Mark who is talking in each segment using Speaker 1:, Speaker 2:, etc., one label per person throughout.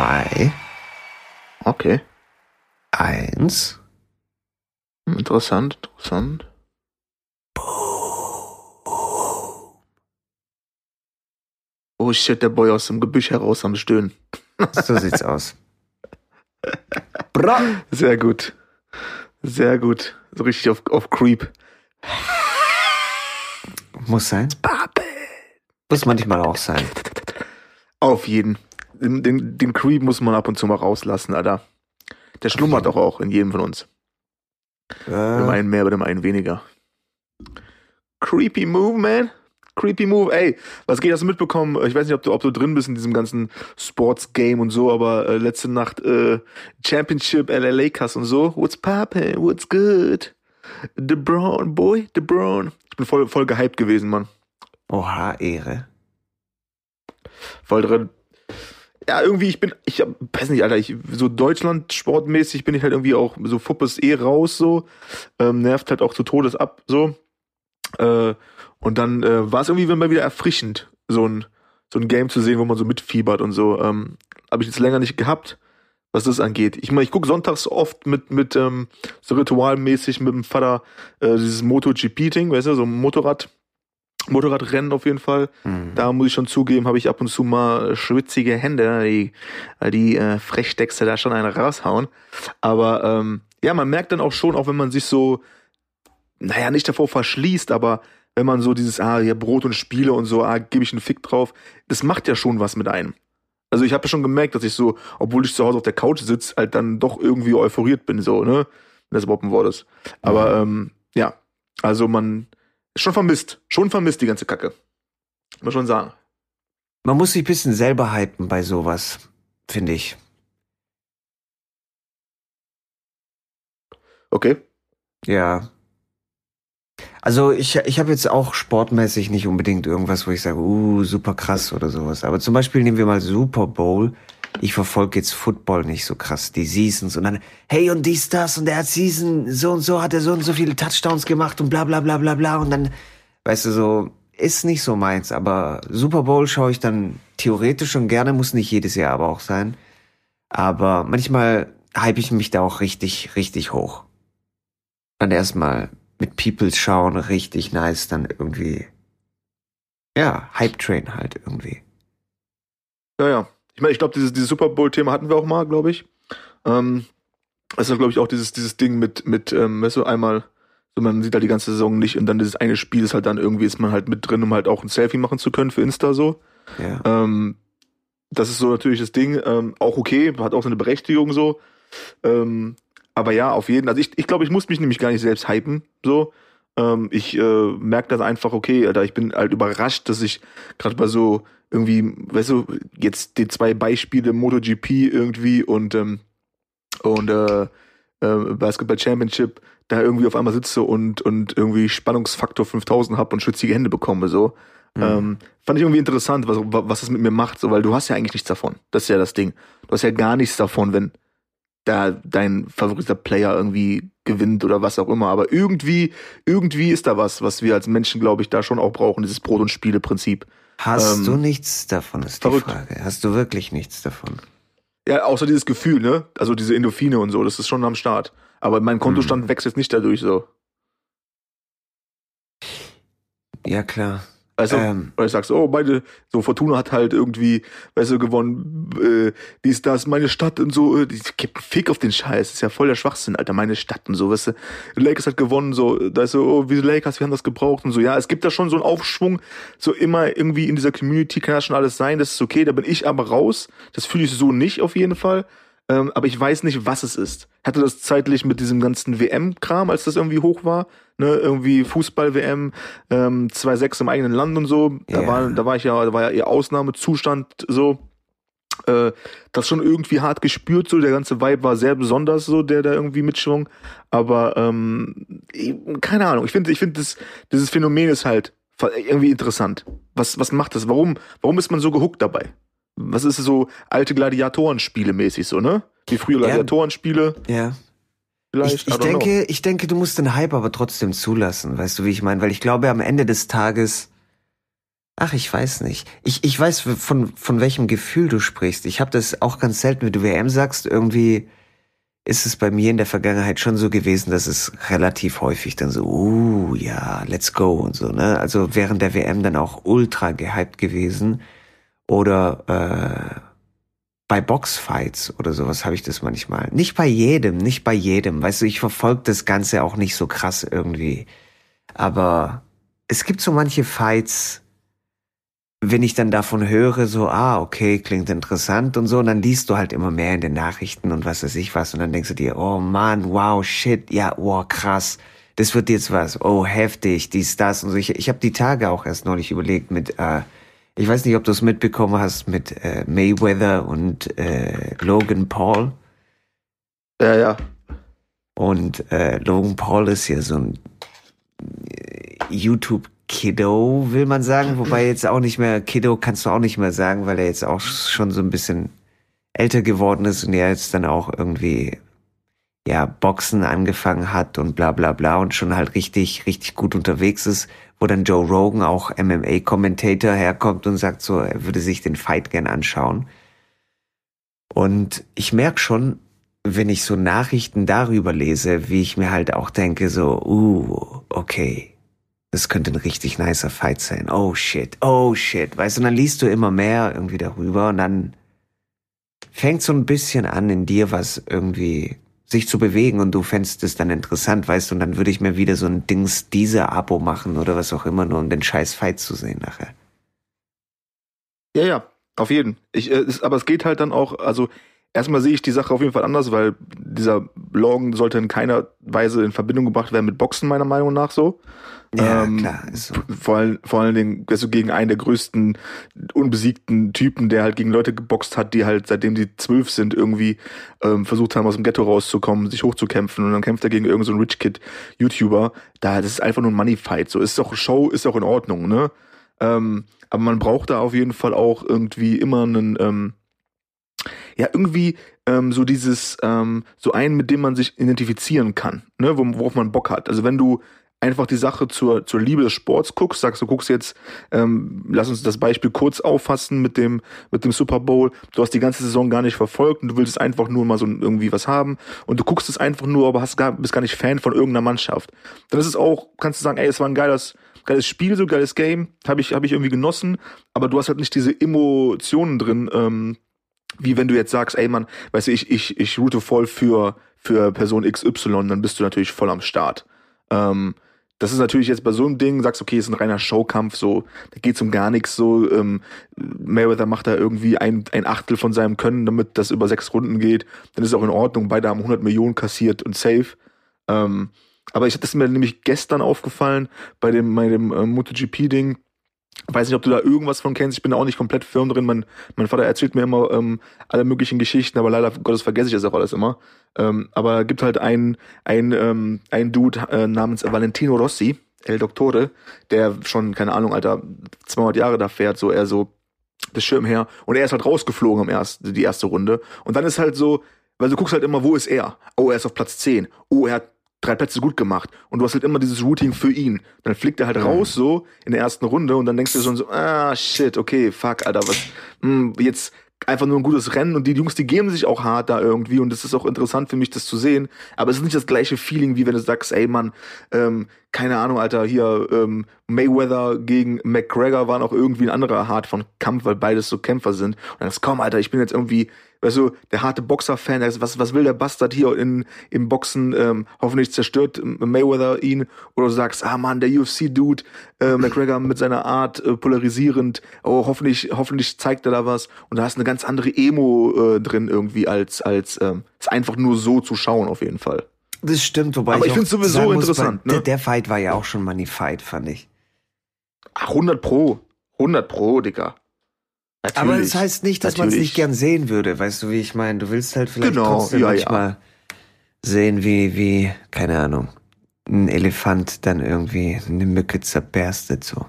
Speaker 1: Zwei.
Speaker 2: Okay.
Speaker 1: Eins.
Speaker 2: Hm, Interessant, interessant. Oh shit, der Boy aus dem Gebüsch heraus am Stöhnen.
Speaker 1: So sieht's aus. Bra.
Speaker 2: Sehr gut. Sehr gut. So richtig auf, auf Creep.
Speaker 1: Muss sein. Muss manchmal auch sein.
Speaker 2: Auf jeden. Den, den, den Creep muss man ab und zu mal rauslassen, Alter. Der schlummert doch auch in jedem von uns. Bei dem
Speaker 1: Äh,
Speaker 2: einen mehr, bei dem einen weniger. Creepy Move, man. Creepy Move. Ey, was geht, hast du mitbekommen? Ich weiß nicht, ob du, ob du drin bist in diesem ganzen Sports-Game und so, aber äh, letzte Nacht äh, Championship LA Lakers und so. What's poppin'? What's good? The Brown, boy, the Brown. Ich bin voll, voll gehypt gewesen, Mann.
Speaker 1: oha, Ehre.
Speaker 2: voll drin. Ja, irgendwie, ich bin, ich weiß nicht, Alter, ich, so Deutschland sportmäßig bin ich halt irgendwie auch, so Fuppes eh raus, so, ähm, nervt halt auch zu Todes ab, so. Äh, und dann äh, war es irgendwie mal wieder erfrischend, so ein, so ein Game zu sehen, wo man so mitfiebert und so. Ähm, Habe ich jetzt länger nicht gehabt, was das angeht. Ich meine, ich guck sonntags oft mit, mit ähm, so ritualmäßig mit dem Vater äh, dieses MotoGP-Ding, weißt du, so ein Motorrad, Motorradrennen auf jeden Fall.
Speaker 1: Mhm.
Speaker 2: Da muss ich schon zugeben, habe ich ab und zu mal schwitzige Hände, die, die äh, Frechdechse da schon eine raushauen. Aber ähm, ja, man merkt dann auch schon, auch wenn man sich so, naja, nicht davor verschließt, aber wenn man so dieses, ah, ja, Brot und Spiele und so, ah, gebe ich einen Fick drauf, das macht ja schon was mit einem. Also ich habe ja schon gemerkt, dass ich so, obwohl ich zu Hause auf der Couch sitze, halt dann doch irgendwie euphoriert bin, so, ne? Wenn das überhaupt ein Wort ist. Aber ähm, ja, also man schon vermisst, schon vermisst die ganze Kacke. Muss man schon sagen.
Speaker 1: Man muss sich ein bisschen selber hypen bei sowas, finde ich.
Speaker 2: Okay.
Speaker 1: Ja. Also ich, ich habe jetzt auch sportmäßig nicht unbedingt irgendwas, wo ich sage, uh, super krass oder sowas. Aber zum Beispiel nehmen wir mal Super Bowl. Ich verfolge jetzt Football nicht so krass, die Seasons und dann, hey und dies, das und der hat Season, so und so hat er so und so viele Touchdowns gemacht und bla bla bla bla bla und dann, weißt du, so, ist nicht so meins, aber Super Bowl schaue ich dann theoretisch schon gerne, muss nicht jedes Jahr aber auch sein. Aber manchmal hype ich mich da auch richtig, richtig hoch dann erstmal mit Peoples schauen, richtig nice, dann irgendwie, ja, Hype Train halt irgendwie.
Speaker 2: Ja, ja. Ich meine, ich glaube, dieses, dieses Super Bowl-Thema hatten wir auch mal, glaube ich. Ähm, das ist, glaube ich, auch dieses, dieses Ding mit, mit, ähm, weißt du, einmal, so man sieht halt die ganze Saison nicht und dann dieses eine Spiel ist halt dann irgendwie, ist man halt mit drin, um halt auch ein Selfie machen zu können für Insta so.
Speaker 1: Ja.
Speaker 2: Ähm, das ist so natürlich das Ding, ähm, auch okay, hat auch seine Berechtigung so. Ähm, aber ja, auf jeden Also ich, ich glaube, ich muss mich nämlich gar nicht selbst hypen, so. Ähm, ich äh, merke das einfach, okay, Alter, ich bin halt überrascht, dass ich gerade bei so irgendwie, weißt du, jetzt die zwei Beispiele MotoGP irgendwie und ähm, und äh, äh, Basketball Championship da irgendwie auf einmal sitze und und irgendwie Spannungsfaktor 5000 hab und schwitzige Hände bekomme so.
Speaker 1: Mhm.
Speaker 2: Ähm, fand ich irgendwie interessant, was, was das mit mir macht, so, weil du hast ja eigentlich nichts davon. Das ist ja das Ding. Du hast ja gar nichts davon, wenn da dein favoriter Player irgendwie gewinnt oder was auch immer. Aber irgendwie, irgendwie ist da was, was wir als Menschen, glaube ich, da schon auch brauchen, dieses Brot- und Spiele-Prinzip.
Speaker 1: Hast
Speaker 2: ähm,
Speaker 1: du nichts davon, ist
Speaker 2: verrückt.
Speaker 1: die Frage. Hast du wirklich nichts davon?
Speaker 2: Ja, außer dieses Gefühl, ne? Also diese Endorphine und so, das ist schon am Start. Aber mein Kontostand wächst jetzt nicht dadurch so.
Speaker 1: Ja, klar.
Speaker 2: Weißt du,
Speaker 1: Ähm.
Speaker 2: weil ich sagst, oh, meine, so Fortuna hat halt irgendwie, weißt du, gewonnen, äh, dies, das, meine Stadt und so, äh, die gibt einen Fick auf den Scheiß, das ist ja voll der Schwachsinn, Alter, meine Stadt und so, weißt du, Lakers hat gewonnen, so, da ist so, oh, wie Lakers, wir haben das gebraucht und so, ja, es gibt da schon so einen Aufschwung, so immer irgendwie in dieser Community kann das schon alles sein, das ist okay, da bin ich aber raus, das fühle ich so nicht auf jeden Fall, ähm, aber ich weiß nicht, was es ist. Hatte das zeitlich mit diesem ganzen WM-Kram, als das irgendwie hoch war, ne, irgendwie Fußball-WM, ähm, 2-6 im eigenen Land und so, da
Speaker 1: Ja.
Speaker 2: war, da war ich ja, da war ja eher Ausnahmezustand so. Äh, das schon irgendwie hart gespürt, so der ganze Vibe war sehr besonders, so der da irgendwie mitschwung. Aber ähm, keine Ahnung, ich finde, ich finde, das, dieses Phänomen ist halt irgendwie interessant. Was, was macht das? Warum, warum ist man so gehuckt dabei? Was ist so alte Gladiatorenspiele mäßig so, ne? Wie früher
Speaker 1: Ja.
Speaker 2: Gladiatorenspiele
Speaker 1: Ja.
Speaker 2: vielleicht.
Speaker 1: Ich, ich
Speaker 2: know.
Speaker 1: denke, ich denke, du musst den Hype aber trotzdem zulassen, weißt du, wie ich meine? Weil ich glaube, am Ende des Tages, Ach, ich weiß nicht. Ich, ich weiß, von, von welchem Gefühl du sprichst. Ich habe das auch ganz selten, wenn du WM sagst, irgendwie ist es bei mir in der Vergangenheit schon so gewesen, dass es relativ häufig dann so, uh, ja, let's go und so, ne? Also während der WM dann auch ultra gehypt gewesen. Oder äh, bei Boxfights oder sowas habe ich das manchmal. Nicht bei jedem, nicht bei jedem. Weißt du, ich verfolge das Ganze auch nicht so krass irgendwie. Aber es gibt so manche Fights, wenn ich dann davon höre, so, ah, okay, klingt interessant und so, und dann liest du halt immer mehr in den Nachrichten und was weiß ich was, und dann denkst du dir, oh man, wow, shit, ja, wow, krass, das wird jetzt was, oh, heftig, dies, das und so. Ich, ich habe die Tage auch erst neulich überlegt mit, äh, ich weiß nicht, ob du es mitbekommen hast, mit äh, Mayweather und äh, Logan Paul.
Speaker 2: Ja, ja.
Speaker 1: Und äh, Logan Paul ist ja so ein äh, YouTube Kiddo, will man sagen, wobei jetzt auch nicht mehr, Kiddo kannst du auch nicht mehr sagen, weil er jetzt auch schon so ein bisschen älter geworden ist und er jetzt dann auch irgendwie, ja, Boxen angefangen hat und bla bla bla und schon halt richtig, richtig gut unterwegs ist, wo dann Joe Rogan auch MMA-Commentator herkommt und sagt so, er würde sich den Fight gern anschauen. Und ich merke schon, wenn ich so Nachrichten darüber lese, wie ich mir halt auch denke, so, uh, okay, das könnte ein richtig nicer Fight sein. Oh shit, oh shit. Weißt du, und dann liest du immer mehr irgendwie darüber und dann fängt so ein bisschen an in dir was irgendwie sich zu bewegen und du fändest es dann interessant, weißt du, und dann würde ich mir wieder so ein Dings dieser Abo machen oder was auch immer, nur um den scheiß Fight zu sehen nachher.
Speaker 2: Ja, ja, auf jeden. Ich, äh, aber es geht halt dann auch, also erstmal sehe ich die Sache auf jeden Fall anders, weil dieser Logan sollte in keiner Weise in Verbindung gebracht werden mit Boxen, meiner Meinung nach so.
Speaker 1: Ja, ähm, klar. So.
Speaker 2: Vor, allen, vor allen Dingen also gegen einen der größten unbesiegten Typen, der halt gegen Leute geboxt hat, die halt seitdem die zwölf sind irgendwie ähm, versucht haben, aus dem Ghetto rauszukommen, sich hochzukämpfen und dann kämpft er gegen irgendeinen so Rich Kid YouTuber. Da, das ist einfach nur ein Money Fight. So ist auch Show, ist auch in Ordnung, ne? Ähm, aber man braucht da auf jeden Fall auch irgendwie immer einen, ähm, ja, irgendwie ähm, so dieses, ähm, so einen, mit dem man sich identifizieren kann, ne, worauf man Bock hat. Also wenn du einfach die Sache zur, zur Liebe des Sports guckst, sagst du, guckst jetzt, ähm, lass uns das Beispiel kurz auffassen mit dem, mit dem Super Bowl. Du hast die ganze Saison gar nicht verfolgt und du willst einfach nur mal so irgendwie was haben und du guckst es einfach nur, aber hast gar, bist gar nicht Fan von irgendeiner Mannschaft. Dann ist es auch, kannst du sagen, ey, es war ein geiles, geiles Spiel, so geiles Game, habe ich, hab ich irgendwie genossen, aber du hast halt nicht diese Emotionen drin, ähm, wie wenn du jetzt sagst, ey Mann, weißt du, ich, ich, ich route voll für, für Person XY, dann bist du natürlich voll am Start. Ähm, das ist natürlich jetzt bei so einem Ding, sagst, okay, ist ein reiner Showkampf, so, da geht's um gar nichts, so, ähm, Mayweather macht da irgendwie ein, ein Achtel von seinem Können, damit das über sechs Runden geht, dann ist es auch in Ordnung, beide haben 100 Millionen kassiert und safe. Ähm, aber ich hatte es mir nämlich gestern aufgefallen bei dem, bei dem äh, MotoGP-Ding, Weiß nicht, ob du da irgendwas von kennst. Ich bin da auch nicht komplett firm drin. Mein, mein Vater erzählt mir immer ähm, alle möglichen Geschichten, aber leider Gottes vergesse ich das auch alles immer. Ähm, aber gibt halt einen, einen, ähm, einen Dude äh, namens Valentino Rossi, El Dottore, der schon, keine Ahnung, Alter, 200 Jahre da fährt, so er so das Schirm her. Und er ist halt rausgeflogen im ersten, die erste Runde. Und dann ist halt so, weil du guckst halt immer, wo ist er? Oh, er ist auf Platz 10. Oh, er hat drei Plätze gut gemacht und du hast halt immer dieses Routing für ihn. Dann fliegt er halt raus so in der ersten Runde und dann denkst du schon so, ah shit, okay, fuck, Alter, was, mh, hm, jetzt einfach nur ein gutes Rennen und die Jungs, die geben sich auch hart da irgendwie und es ist auch interessant für mich, das zu sehen. Aber es ist nicht das gleiche Feeling, wie wenn du sagst, ey Mann, ähm, keine Ahnung, Alter, hier ähm, Mayweather gegen McGregor waren auch irgendwie ein anderer Art von Kampf, weil beides so Kämpfer sind. Und dann ist komm, Alter, ich bin jetzt irgendwie weißt du, der harte Boxer-Fan, was, was will der Bastard hier in, im Boxen, ähm, hoffentlich zerstört Mayweather ihn, oder du sagst, ah man, der UFC-Dude, äh, McGregor mit seiner Art äh, polarisierend, oh, hoffentlich, hoffentlich zeigt er da was, und da hast eine ganz andere Emo äh, drin irgendwie, als, als, ähm, es einfach nur so zu schauen, auf jeden Fall.
Speaker 1: Das stimmt, wobei
Speaker 2: Aber ich, ich finde sowieso interessant,
Speaker 1: muss, ne? Der, Fight war ja auch schon Money Fight, fand ich.
Speaker 2: Ach, 100 Pro. 100 Pro, Digga.
Speaker 1: Natürlich, Aber das heißt nicht, dass man es nicht gern sehen würde, weißt du, wie ich meine? Du willst halt vielleicht genau, trotzdem ja, manchmal ja. sehen, wie, wie, keine Ahnung, ein Elefant dann irgendwie eine Mücke zerberstet, so.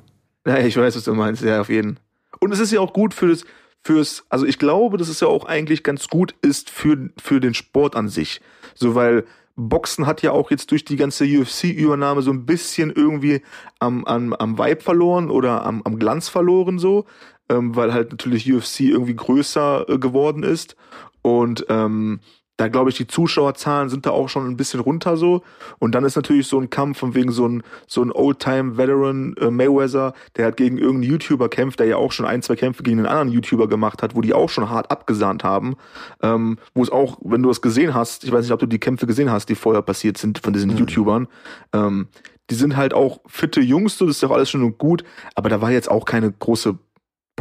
Speaker 2: Ja, ich weiß, was du meinst, ja, auf jeden. Und es ist ja auch gut für das, fürs, also ich glaube, dass es ja auch eigentlich ganz gut ist für, für den Sport an sich. So, weil Boxen hat ja auch jetzt durch die ganze UFC-Übernahme so ein bisschen irgendwie am, am, am Vibe verloren oder am, am Glanz verloren so, ähm, weil halt natürlich UFC irgendwie größer äh, geworden ist. Und ähm, da glaube ich, die Zuschauerzahlen sind da auch schon ein bisschen runter so. Und dann ist natürlich so ein Kampf von wegen so ein, so ein Old-Time-Veteran äh, Mayweather, der hat gegen irgendeinen YouTuber kämpft, der ja auch schon ein, zwei Kämpfe gegen einen anderen YouTuber gemacht hat, wo die auch schon hart abgesahnt haben. Ähm, wo es auch, wenn du das gesehen hast, ich weiß nicht, ob du die Kämpfe gesehen hast, die vorher passiert sind von diesen mhm. YouTubern, ähm, die sind halt auch fitte Jungs, so, das ist ja auch alles schon gut, aber da war jetzt auch keine große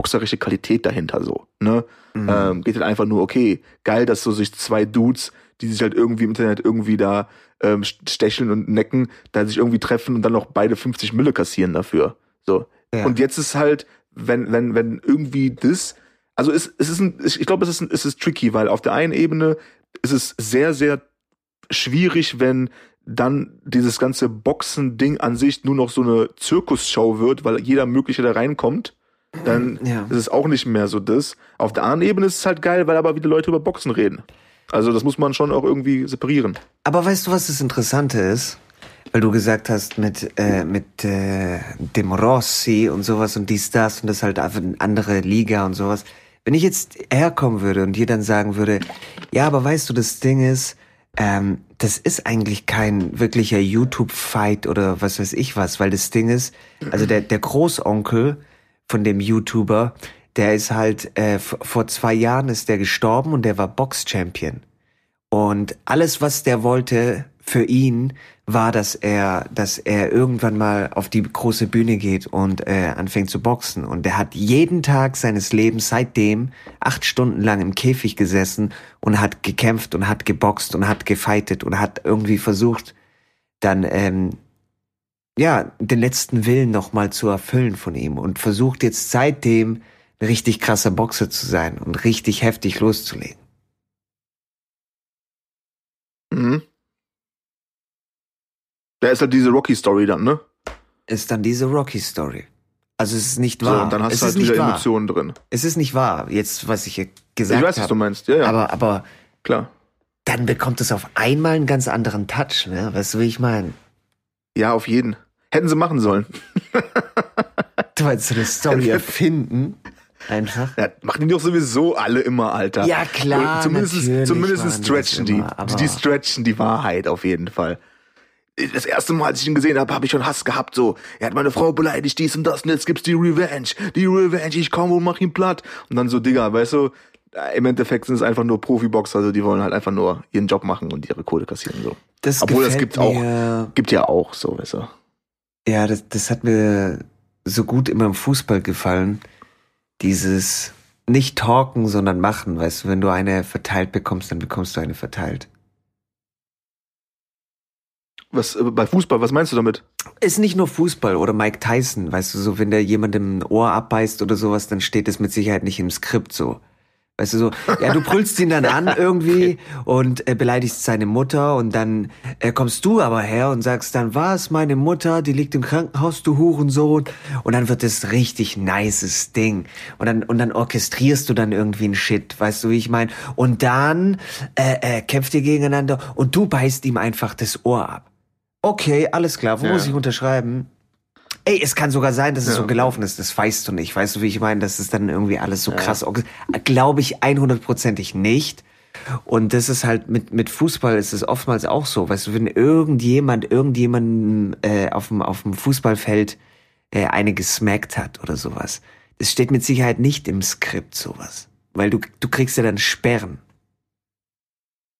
Speaker 2: boxerische Qualität dahinter so. Ne? Mhm. Ähm, geht halt einfach nur, okay, geil, dass so sich zwei Dudes, die sich halt irgendwie im Internet irgendwie da ähm, stecheln und necken, da sich irgendwie treffen und dann noch beide 50 Mille kassieren dafür. So. Ja. Und jetzt ist halt, wenn, wenn, wenn irgendwie das, also es, es ist ein, ich glaube, es ist, ein, es ist tricky, weil auf der einen Ebene ist es sehr, sehr schwierig, wenn dann dieses ganze Boxen-Ding an sich nur noch so eine Zirkusshow wird, weil jeder Mögliche da reinkommt dann ja. ist es auch nicht mehr so das. Auf der anderen Ebene ist es halt geil, weil aber wieder Leute über Boxen reden. Also das muss man schon auch irgendwie separieren.
Speaker 1: Aber weißt du, was das Interessante ist? Weil du gesagt hast, mit, äh, mit äh, dem Rossi und sowas und dies, das und das halt einfach eine andere Liga und sowas. Wenn ich jetzt herkommen würde und dir dann sagen würde, ja, aber weißt du, das Ding ist, ähm, das ist eigentlich kein wirklicher YouTube-Fight oder was weiß ich was, weil das Ding ist, also der, der Großonkel von dem YouTuber, der ist halt, äh, vor zwei Jahren ist der gestorben und der war Box-Champion. Und alles, was der wollte für ihn, war, dass er, dass er irgendwann mal auf die große Bühne geht und äh, anfängt zu boxen. Und der hat jeden Tag seines Lebens seitdem acht Stunden lang im Käfig gesessen und hat gekämpft und hat geboxt und hat gefightet und hat irgendwie versucht, dann ähm, ja, den letzten Willen nochmal zu erfüllen von ihm und versucht jetzt seitdem ein richtig krasser Boxer zu sein und richtig heftig loszulegen.
Speaker 2: Mhm. Da ist halt diese Rocky-Story dann, ne?
Speaker 1: Ist dann diese Rocky-Story. Also es ist nicht wahr. So,
Speaker 2: und dann hast
Speaker 1: es
Speaker 2: du halt wieder Emotionen drin.
Speaker 1: Es ist nicht wahr, jetzt was ich gesagt habe. Ich weiß, hab.
Speaker 2: was du meinst, ja, ja.
Speaker 1: Aber, aber
Speaker 2: klar.
Speaker 1: Dann bekommt es auf einmal einen ganz anderen Touch, ne? Weißt du, wie ich meine?
Speaker 2: Ja, auf jeden. Hätten sie machen sollen.
Speaker 1: du meinst so eine Story erfinden? Einfach.
Speaker 2: Ja, machen die doch sowieso alle immer, Alter.
Speaker 1: Ja, klar.
Speaker 2: Zumindest, zumindest stretchen die. Immer, die stretchen die Wahrheit auf jeden Fall. Das erste Mal, als ich ihn gesehen habe, habe ich schon Hass gehabt. So, er hat meine Frau beleidigt, dies und das, und jetzt gibt's die Revenge. Die Revenge, ich komme und mach ihn platt. Und dann so, Digga, weißt du, im Endeffekt sind es einfach nur Profiboxer, also die wollen halt einfach nur ihren Job machen und ihre Kohle kassieren. So. Das Obwohl es gibt auch, gibt ja auch so, weißt du.
Speaker 1: Ja, das, das hat mir so gut immer im Fußball gefallen. Dieses nicht talken, sondern machen. Weißt du, wenn du eine verteilt bekommst, dann bekommst du eine verteilt.
Speaker 2: Was äh, bei Fußball, was meinst du damit?
Speaker 1: Ist nicht nur Fußball oder Mike Tyson, weißt du, so wenn der jemandem ein Ohr abbeißt oder sowas, dann steht es mit Sicherheit nicht im Skript so. Weißt du so, ja, du brüllst ihn dann an irgendwie und äh, beleidigst seine Mutter und dann äh, kommst du aber her und sagst dann, was, meine Mutter, die liegt im Krankenhaus, du Hurensohn. Und dann wird das richtig nices Ding. Und dann, und dann orchestrierst du dann irgendwie ein Shit, weißt du, wie ich meine? Und dann äh, äh, kämpft ihr gegeneinander und du beißt ihm einfach das Ohr ab. Okay, alles klar, wo ja. muss ich unterschreiben? Ey, es kann sogar sein, dass es ja. so gelaufen ist. Das weißt du nicht. Weißt du, wie ich meine? Das ist dann irgendwie alles so ja. krass. Glaube ich 100%ig nicht. Und das ist halt mit, mit Fußball ist es oftmals auch so. Weißt du, wenn irgendjemand, irgendjemanden äh, auf, dem, auf dem Fußballfeld äh, eine gesmackt hat oder sowas. Das steht mit Sicherheit nicht im Skript sowas. Weil du, du kriegst ja dann Sperren.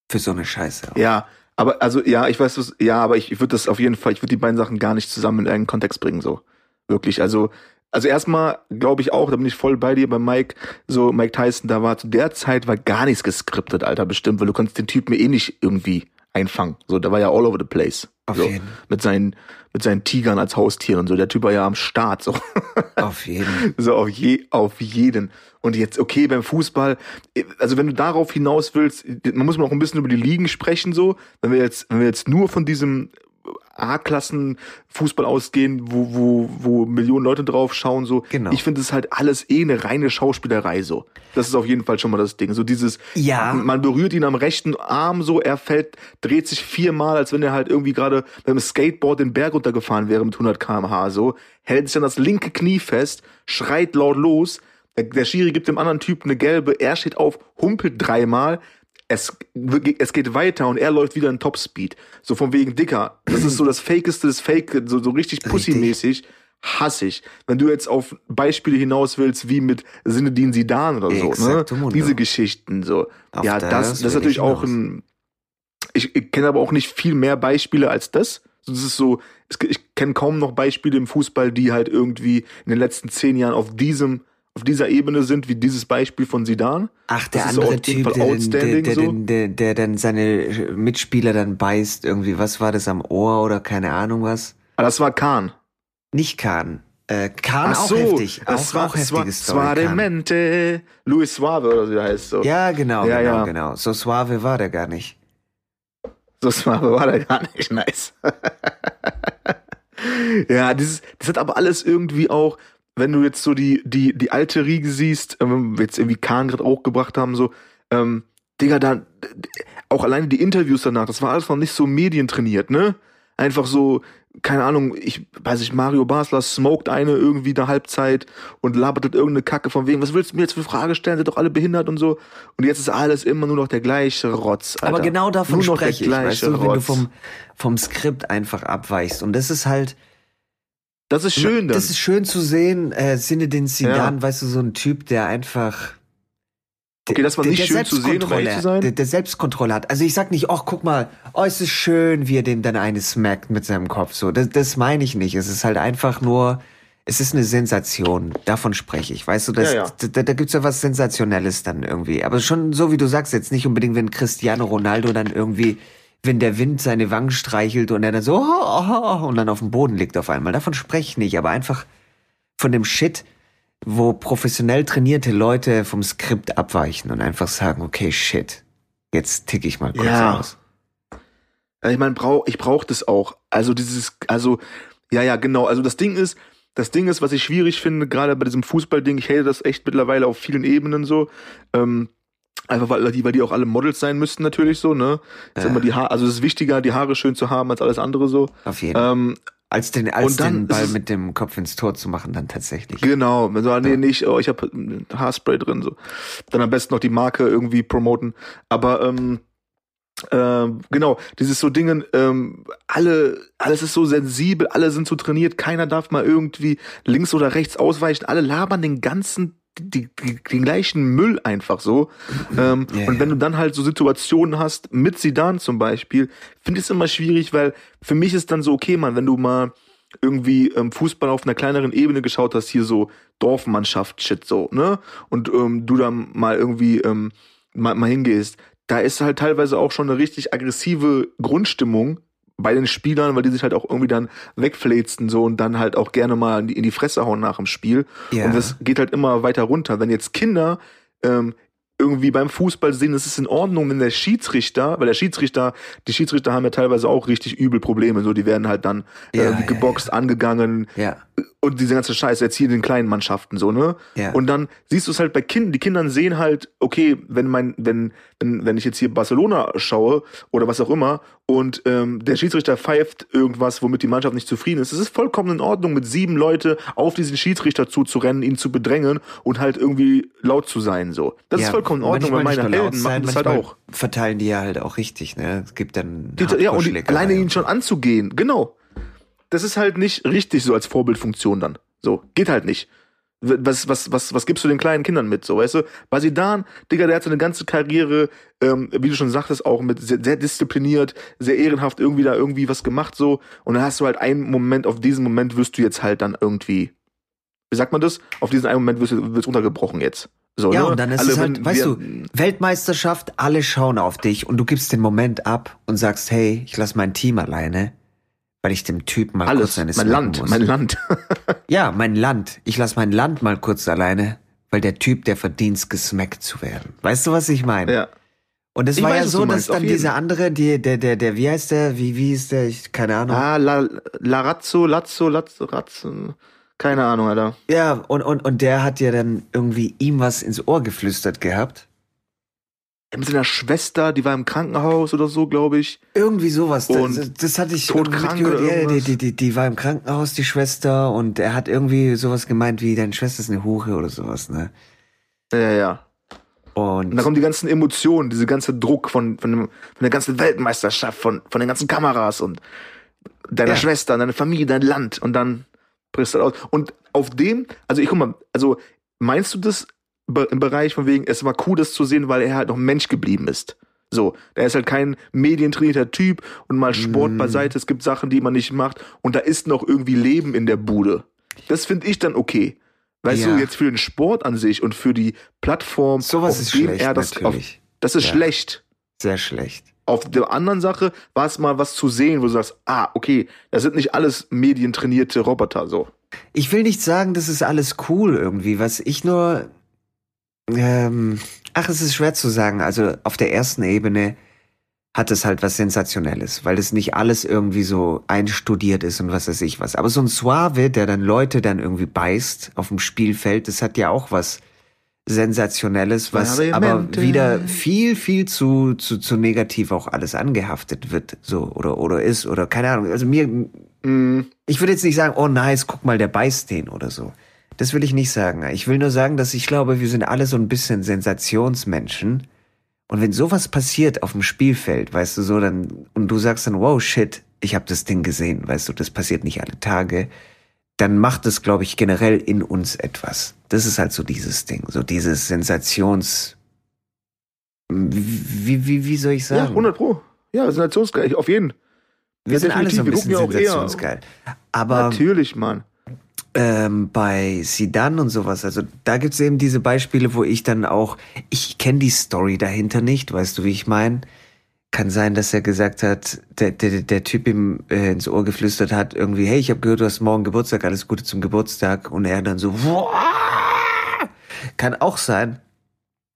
Speaker 1: Für so eine Scheiße.
Speaker 2: Auch. Ja, aber also ja, ich weiß das, ja, aber ich, ich würde das auf jeden Fall, ich würde die beiden Sachen gar nicht zusammen in irgendeinen Kontext bringen, so. Wirklich. Also, also erstmal glaube ich auch, da bin ich voll bei dir bei Mike, so Mike Tyson, da war zu der Zeit war gar nichts geskriptet, Alter, bestimmt, weil du konntest den Typen eh nicht irgendwie einfangen. So, der war ja all over the place.
Speaker 1: Auf
Speaker 2: so,
Speaker 1: jeden.
Speaker 2: Mit seinen, mit seinen Tigern als Haustieren und so. Der Typ war ja am Start, so.
Speaker 1: Auf jeden.
Speaker 2: so, auf je, auf jeden. Und jetzt, okay, beim Fußball, also wenn du darauf hinaus willst, man muss mal auch ein bisschen über die Ligen sprechen, so. Wenn wir jetzt, wenn wir jetzt nur von diesem A-Klassen Fußball ausgehen, wo, wo, wo Millionen Leute drauf schauen, so.
Speaker 1: Genau.
Speaker 2: Ich finde es halt alles eh eine reine Schauspielerei, so. Das ist auf jeden Fall schon mal das Ding. So dieses,
Speaker 1: Ja.
Speaker 2: man berührt ihn am rechten Arm so, er fällt, dreht sich viermal, als wenn er halt irgendwie gerade beim Skateboard den Berg runtergefahren wäre mit 100 kmh, so. Hält sich dann das linke Knie fest, schreit laut los, der, der Schiri gibt dem anderen Typ eine gelbe, er steht auf, humpelt dreimal, es, es geht weiter und er läuft wieder in Topspeed. So von wegen Dicker. Das ist so das Fakeste des Fake, so, so richtig Pussy-mäßig. Hasse ich. Wenn du jetzt auf Beispiele hinaus willst, wie mit Sinedin Sidan oder so, ne? Diese Geschichten, so.
Speaker 1: Auf
Speaker 2: ja,
Speaker 1: das
Speaker 2: das, ist natürlich
Speaker 1: ich
Speaker 2: auch ein, ich, ich kenne aber auch nicht viel mehr Beispiele als das. Das ist so, ich kenne kaum noch Beispiele im Fußball, die halt irgendwie in den letzten zehn Jahren auf diesem, auf dieser Ebene sind, wie dieses Beispiel von Sidan.
Speaker 1: Ach, der
Speaker 2: Das
Speaker 1: andere Typ, der, der, der,
Speaker 2: so.
Speaker 1: der, der, dann seine Mitspieler dann beißt, irgendwie, was war das am Ohr oder keine Ahnung was?
Speaker 2: Aber das war Kahn.
Speaker 1: Nicht Kahn. Äh, Kahn
Speaker 2: Ach
Speaker 1: auch
Speaker 2: so,
Speaker 1: heftig.
Speaker 2: das
Speaker 1: auch,
Speaker 2: war,
Speaker 1: auch heftige Story.
Speaker 2: Suavemente, Luis Suave oder so heißt so.
Speaker 1: Ja, genau,
Speaker 2: Ja,
Speaker 1: genau,
Speaker 2: ja.
Speaker 1: genau. So suave war der gar nicht.
Speaker 2: So Suave war der gar nicht nice. ja, dieses, das hat aber alles irgendwie auch, wenn du jetzt so die, die, die alte Riege siehst, ähm, jetzt irgendwie Kahn gerade auch gebracht haben, so, ähm, Digga, da, auch alleine die Interviews danach, das war alles noch nicht so medientrainiert, ne? Einfach so, keine Ahnung, ich weiß nicht, Mario Basler smoked eine irgendwie der Halbzeit und labert irgendeine Kacke von wegen, was willst du mir jetzt für Frage stellen, sind doch alle behindert und so. Und jetzt ist alles immer nur noch der gleiche Rotz. Alter.
Speaker 1: Aber genau davon
Speaker 2: nur
Speaker 1: spreche ich, weißt du, wenn du
Speaker 2: Rotz.
Speaker 1: vom, vom Skript einfach abweichst. Und das ist halt,
Speaker 2: Das ist schön dann.
Speaker 1: das ist schön zu sehen, äh, Sinne den Sidan,
Speaker 2: Ja.
Speaker 1: weißt du, so ein Typ, der einfach
Speaker 2: Okay, das war nicht schön zu sehen, um ehrlich zu sein.
Speaker 1: Der, der Selbstkontrolle hat. Also ich sag nicht, ach guck mal, oh, es ist schön, wie er den dann eine smackt mit seinem Kopf. So, das, das meine ich nicht. Es ist halt einfach nur, es ist eine Sensation. Davon spreche ich. Weißt du, das,
Speaker 2: Ja, ja.
Speaker 1: da, da gibt's ja was Sensationelles dann irgendwie. Aber schon so wie du sagst, jetzt nicht unbedingt, wenn Cristiano Ronaldo dann irgendwie, wenn der Wind seine Wangen streichelt und er dann so oh, oh, oh, und dann auf dem Boden liegt auf einmal. Davon spreche ich nicht. Aber einfach von dem Shit, wo professionell trainierte Leute vom Skript abweichen und einfach sagen, okay, shit, jetzt tick ich mal kurz
Speaker 2: Ja.
Speaker 1: aus.
Speaker 2: Ich meine, brauch, ich brauche das auch. Also dieses, also, ja, ja, genau. Also das Ding ist, das Ding ist, was ich schwierig finde, gerade bei diesem Fußballding, ich hate das echt mittlerweile auf vielen Ebenen so. Ähm, einfach weil die, weil die auch alle Models sein müssten, natürlich so, ne?
Speaker 1: Ja.
Speaker 2: immer die also es ist wichtiger, die Haare schön zu haben als alles andere so.
Speaker 1: Auf jeden Fall.
Speaker 2: Ähm,
Speaker 1: Als den, als
Speaker 2: und dann
Speaker 1: den Ball mit dem Kopf ins Tor zu machen, dann tatsächlich.
Speaker 2: Genau, man sagt, nee, nicht, oh, ich habe Haarspray drin, so. Dann am besten noch die Marke irgendwie promoten. Aber ähm, ähm, genau, dieses so Dingen, ähm, alle, alles ist so sensibel, alle sind so trainiert, keiner darf mal irgendwie links oder rechts ausweichen, alle labern den ganzen die, die, den gleichen Müll einfach so. Ähm,
Speaker 1: Ja,
Speaker 2: und wenn du dann halt so Situationen hast, mit Sidan zum Beispiel, finde ich es immer schwierig, weil für mich ist dann so, okay, man, wenn du mal irgendwie ähm, Fußball auf einer kleineren Ebene geschaut hast, hier so Dorfmannschaft-Shit so, ne? Und ähm, du da mal irgendwie ähm, mal, mal hingehst, da ist halt teilweise auch schon eine richtig aggressive Grundstimmung bei den Spielern, weil die sich halt auch irgendwie dann wegfläzen so und dann halt auch gerne mal in die, in die Fresse hauen nach dem Spiel.
Speaker 1: Ja.
Speaker 2: Und das geht halt immer weiter runter. Wenn jetzt Kinder ähm, irgendwie beim Fußball sehen, es ist in Ordnung, wenn der Schiedsrichter, weil der Schiedsrichter, die Schiedsrichter haben ja teilweise auch richtig übel Probleme, so die werden halt dann
Speaker 1: Ja,
Speaker 2: äh,
Speaker 1: ja,
Speaker 2: geboxt, angegangen
Speaker 1: Ja.
Speaker 2: und diese ganze Scheiße jetzt hier in den kleinen Mannschaften so, ne?
Speaker 1: Ja.
Speaker 2: Und dann siehst du es halt bei Kindern, die Kindern sehen halt, okay, wenn mein, wenn, wenn, wenn ich jetzt hier Barcelona schaue oder was auch immer und ähm, der Schiedsrichter pfeift irgendwas, womit die Mannschaft nicht zufrieden ist, es ist vollkommen in Ordnung, mit sieben Leute auf diesen Schiedsrichter zuzurennen, ihn zu bedrängen und halt irgendwie laut zu sein, so. Das ist
Speaker 1: Ja,
Speaker 2: vollkommen in Ordnung, weil meine Helden machen das halt auch.
Speaker 1: Verteilen die ja halt auch richtig, ne? Es gibt dann.
Speaker 2: Die, ja, und die, alleine ihn
Speaker 1: und
Speaker 2: schon anzugehen, genau. Das ist halt nicht richtig so als Vorbildfunktion dann. So, geht halt nicht. Was, was, was, was gibst du den kleinen Kindern mit, so, weißt du? Basidan, Digga, der hat seine ganze Karriere, ähm, wie du schon sagtest, auch mit sehr, sehr diszipliniert, sehr ehrenhaft irgendwie da irgendwie was gemacht, so. Und dann hast du halt einen Moment, auf diesen Moment wirst du jetzt halt dann irgendwie, wie sagt man das? Auf diesen einen Moment wirst du wirst runtergebrochen jetzt. So,
Speaker 1: Ja,
Speaker 2: ne?
Speaker 1: und dann ist
Speaker 2: Alle,
Speaker 1: es halt, weißt du, Weltmeisterschaft, alle schauen auf dich und du gibst den Moment ab und sagst, hey, ich lass mein Team alleine, weil ich dem Typ mal kurz
Speaker 2: alles,
Speaker 1: seine
Speaker 2: mein
Speaker 1: smacken
Speaker 2: Land,
Speaker 1: muss.
Speaker 2: mein Land.
Speaker 1: Ja, mein Land. Ich lass mein Land mal kurz alleine, weil der Typ, der verdient, gesmackt zu werden. Weißt du, was ich meine?
Speaker 2: ja.
Speaker 1: Und es war
Speaker 2: weiß,
Speaker 1: ja so, dass dann dieser andere, die, der, der, der, wie heißt der, wie, wie ist der, ich, keine Ahnung.
Speaker 2: Ah, La, Larazzo, Lazzo, Lazzo, Razzo, keine Ahnung, Alter.
Speaker 1: Ja, und, und, und der hat ja dann irgendwie ihm was ins Ohr geflüstert gehabt.
Speaker 2: Mit seiner Schwester, die war im Krankenhaus oder so, glaube ich.
Speaker 1: Irgendwie sowas.
Speaker 2: Und
Speaker 1: das, das hatte ich irgendwie mitgehört.
Speaker 2: oder
Speaker 1: die, die, die, die war im Krankenhaus, die Schwester, und er hat irgendwie sowas gemeint wie, deine Schwester ist eine Hure oder sowas, ne?
Speaker 2: Ja, ja, ja.
Speaker 1: Und,
Speaker 2: Und dann kommen die ganzen Emotionen, diese ganze Druck von, von, dem, von der ganzen Weltmeisterschaft, von, von den ganzen Kameras und deiner
Speaker 1: Ja.
Speaker 2: Schwester, deiner Familie, dein Land und dann brichst du aus. Und auf dem, also ich guck mal, also meinst du das im Bereich von wegen, es war cool, das zu sehen, weil er halt noch Mensch geblieben ist? So, der ist halt kein medientrainierter Typ und mal Sport
Speaker 1: Mm.
Speaker 2: beiseite, es gibt Sachen, die man nicht macht und da ist noch irgendwie Leben in der Bude. Das finde ich dann okay. Weißt
Speaker 1: Ja.
Speaker 2: du, jetzt für den Sport an sich und für die Plattform,
Speaker 1: sowas
Speaker 2: auf
Speaker 1: ist schlecht,
Speaker 2: das, auf,
Speaker 1: natürlich.
Speaker 2: das ist
Speaker 1: Ja.
Speaker 2: schlecht.
Speaker 1: Sehr schlecht.
Speaker 2: Auf der anderen Sache war es mal was zu sehen, wo du sagst, ah, okay, das sind nicht alles medientrainierte Roboter, so.
Speaker 1: Ich will nicht sagen, das ist alles cool irgendwie. Was ich nur, ähm, ach, es ist schwer zu sagen. Also auf der ersten Ebene hat es halt was Sensationelles, weil es nicht alles irgendwie so einstudiert ist und was weiß ich was. Aber so ein Suave, der dann Leute dann irgendwie beißt auf dem Spielfeld, das hat ja auch was Sensationelles, was aber
Speaker 2: Suavemente.
Speaker 1: wieder viel, viel zu, zu, zu negativ auch alles angehaftet wird, so, oder, oder ist, oder keine Ahnung. Also mir,
Speaker 2: Mm,
Speaker 1: ich würde jetzt nicht sagen, oh nice, guck mal, der beißt den oder so. Das will ich nicht sagen. Ich will nur sagen, dass ich glaube, wir sind alle so ein bisschen Sensationsmenschen. Und wenn sowas passiert auf dem Spielfeld, weißt du so, dann, und du sagst dann, wow, shit, ich habe das Ding gesehen, weißt du, das passiert nicht alle Tage, dann macht es, glaube ich, generell in uns etwas. Das ist halt so dieses Ding, so dieses Sensations, wie, wie, wie soll ich
Speaker 2: ja,
Speaker 1: sagen?
Speaker 2: 100 Pro. Ja, Sensationsgeil, auf jeden.
Speaker 1: wir
Speaker 2: ja,
Speaker 1: sind alle so ein bisschen
Speaker 2: ja
Speaker 1: sensationsgeil. Aber
Speaker 2: Natürlich, Mann.
Speaker 1: Ähm, bei Sidan und sowas, also da gibt's eben diese Beispiele, wo ich dann auch, ich kenne die Story dahinter nicht, weißt du, wie ich meine? Kann sein, dass er gesagt hat, der, der, der Typ ihm äh, ins Ohr geflüstert hat, irgendwie, hey, ich habe gehört, du hast morgen Geburtstag, alles Gute zum Geburtstag. Und er dann so, "Wow!" kann auch sein.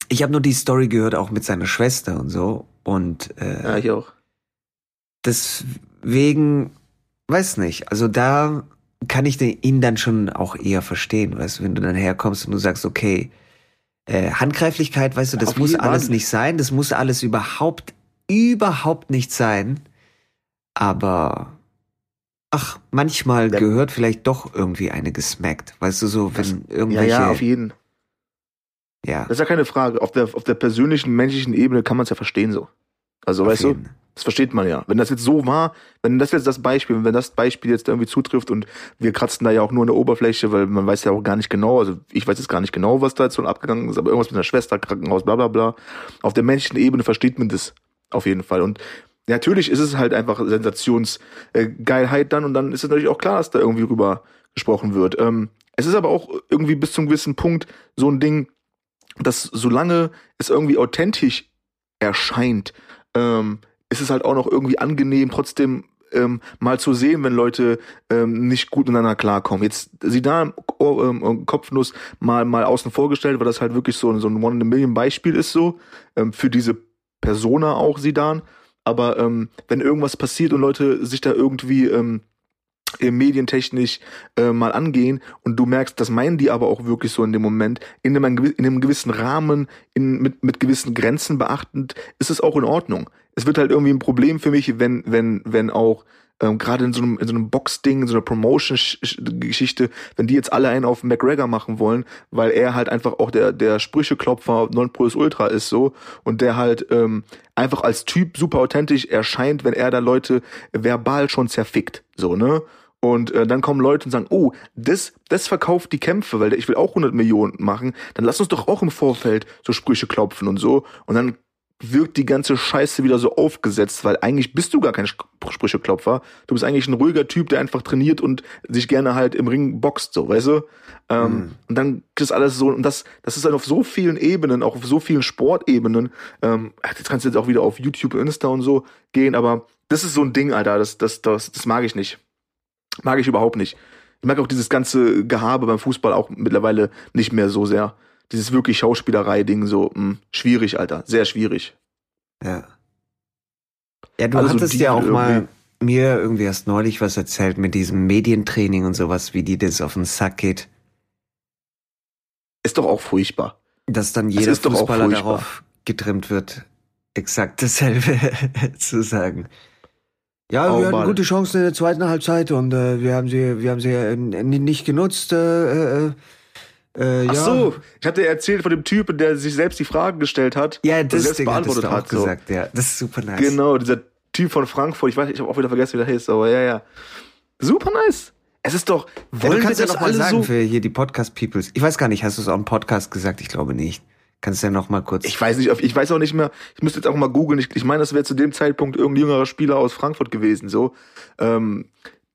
Speaker 1: Ich habe nur die Story gehört, auch mit seiner Schwester und so. Und äh,
Speaker 2: Ja, ich auch.
Speaker 1: deswegen, weiß nicht, also da kann ich den, ihn dann schon auch eher verstehen, weißt du, wenn du dann herkommst und du sagst, okay, äh, Handgreiflichkeit, weißt du, das
Speaker 2: Auf
Speaker 1: muss alles nicht sein, das muss alles überhaupt, überhaupt nicht sein, aber ach, manchmal
Speaker 2: Ja.
Speaker 1: gehört vielleicht doch irgendwie eine gesmackt, weißt du, so, wenn
Speaker 2: Ja,
Speaker 1: irgendwelche,
Speaker 2: ja, auf jeden.
Speaker 1: ja,
Speaker 2: Das ist ja keine Frage. Auf der, auf der persönlichen, menschlichen Ebene kann man es ja verstehen so. Also,
Speaker 1: auf
Speaker 2: weißt du,
Speaker 1: jeden.
Speaker 2: Das versteht man ja. Wenn das jetzt so war, wenn das jetzt das Beispiel, wenn das Beispiel jetzt irgendwie zutrifft und wir kratzen da ja auch nur an der Oberfläche, weil man weiß ja auch gar nicht genau, also ich weiß jetzt gar nicht genau, was da jetzt so abgegangen ist, aber irgendwas mit einer Schwester, Krankenhaus, bla bla bla. Auf der menschlichen Ebene versteht man das auf jeden Fall. Und natürlich ist es halt einfach Sensationsgeilheit dann und dann ist es natürlich auch klar, dass da irgendwie rüber gesprochen wird. Ähm, es ist aber auch irgendwie bis zum gewissen Punkt so ein Ding, dass solange es irgendwie authentisch erscheint, ähm, ist es halt auch noch irgendwie angenehm, trotzdem ähm, mal zu sehen, wenn Leute ähm, nicht gut miteinander klarkommen. Jetzt sie da ähm, Kopfnuss mal mal außen vorgestellt, weil das halt wirklich so, so ein One in a Million Beispiel ist so ähm, für diese Persona auch Sidan. Aber ähm, wenn irgendwas passiert und Leute sich da irgendwie ähm, äh, medientechnisch äh, mal angehen und du merkst, das meinen die aber auch wirklich so in dem Moment, in einem, in einem gewissen Rahmen, in, mit, mit gewissen Grenzen beachtend, ist es auch in Ordnung. Es wird halt irgendwie ein Problem für mich, wenn, wenn, wenn auch ähm, gerade in so einem, in so einem Box-Ding, in so einer Promotion-Geschichte, wenn die jetzt alle einen auf McGregor machen wollen, weil er halt einfach auch der, der Sprücheklopfer non plus ultra ist so und der halt ähm, einfach als Typ super authentisch erscheint, wenn er da Leute verbal schon zerfickt, so, ne? Und äh, dann kommen Leute und sagen, oh, das, das verkauft die Kämpfe, weil ich will auch 100 Millionen machen. Dann lass uns doch auch im Vorfeld so Sprüche klopfen und so. Und dann wirkt die ganze Scheiße wieder so aufgesetzt, weil eigentlich bist du gar kein Sprücheklopfer. Du bist eigentlich ein ruhiger Typ, der einfach trainiert und sich gerne halt im Ring boxt, so, weißt du? Ähm,
Speaker 1: Mhm.
Speaker 2: Und dann ist alles so, und das, das ist dann auf so vielen Ebenen, auch auf so vielen Sportebenen. Ähm, jetzt kannst du jetzt auch wieder auf YouTube, Insta und so gehen, aber das ist so ein Ding, Alter, das, das, das, das mag ich nicht. Mag ich überhaupt nicht. Ich mag auch dieses ganze Gehabe beim Fußball auch mittlerweile nicht mehr so sehr. Dieses wirklich Schauspielerei-Ding so, mh, schwierig, Alter. Sehr schwierig.
Speaker 1: Ja. Ja, du
Speaker 2: Also
Speaker 1: hattest ja auch mal mir irgendwie erst neulich was erzählt mit diesem Medientraining und sowas, wie die das auf den Sack geht,
Speaker 2: Ist doch auch furchtbar.
Speaker 1: dass dann jeder Fußballer darauf getrimmt wird, exakt dasselbe zu sagen. Ja,
Speaker 2: Oh,
Speaker 1: wir hatten
Speaker 2: Mann.
Speaker 1: gute Chancen in der zweiten Halbzeit und äh, wir haben sie, wir haben sie äh, nicht genutzt. Äh, äh, äh,
Speaker 2: Ach
Speaker 1: ja.
Speaker 2: so, ich hatte erzählt von dem Typen, der sich selbst die Fragen gestellt hat.
Speaker 1: Ja, das
Speaker 2: selbst
Speaker 1: Ding
Speaker 2: beantwortet hat. So.
Speaker 1: gesagt, ja. Das ist super nice.
Speaker 2: Genau, dieser Typ von Frankfurt. Ich weiß, ich habe auch wieder vergessen, wie der heißt, aber ja, ja. Super nice. Es ist doch,
Speaker 1: Ja,
Speaker 2: wollen
Speaker 1: du kannst
Speaker 2: wir
Speaker 1: ja
Speaker 2: das
Speaker 1: noch mal sagen
Speaker 2: so?
Speaker 1: für hier die Podcast-Peoples. Ich weiß gar nicht, hast du es auch im Podcast gesagt? Ich glaube nicht. Kannst du ja noch mal kurz...
Speaker 2: Ich weiß nicht, ich weiß auch nicht mehr, ich müsste jetzt auch mal googeln. Ich, ich meine, das wäre zu dem Zeitpunkt irgendein jüngerer Spieler aus Frankfurt gewesen, so. Ähm,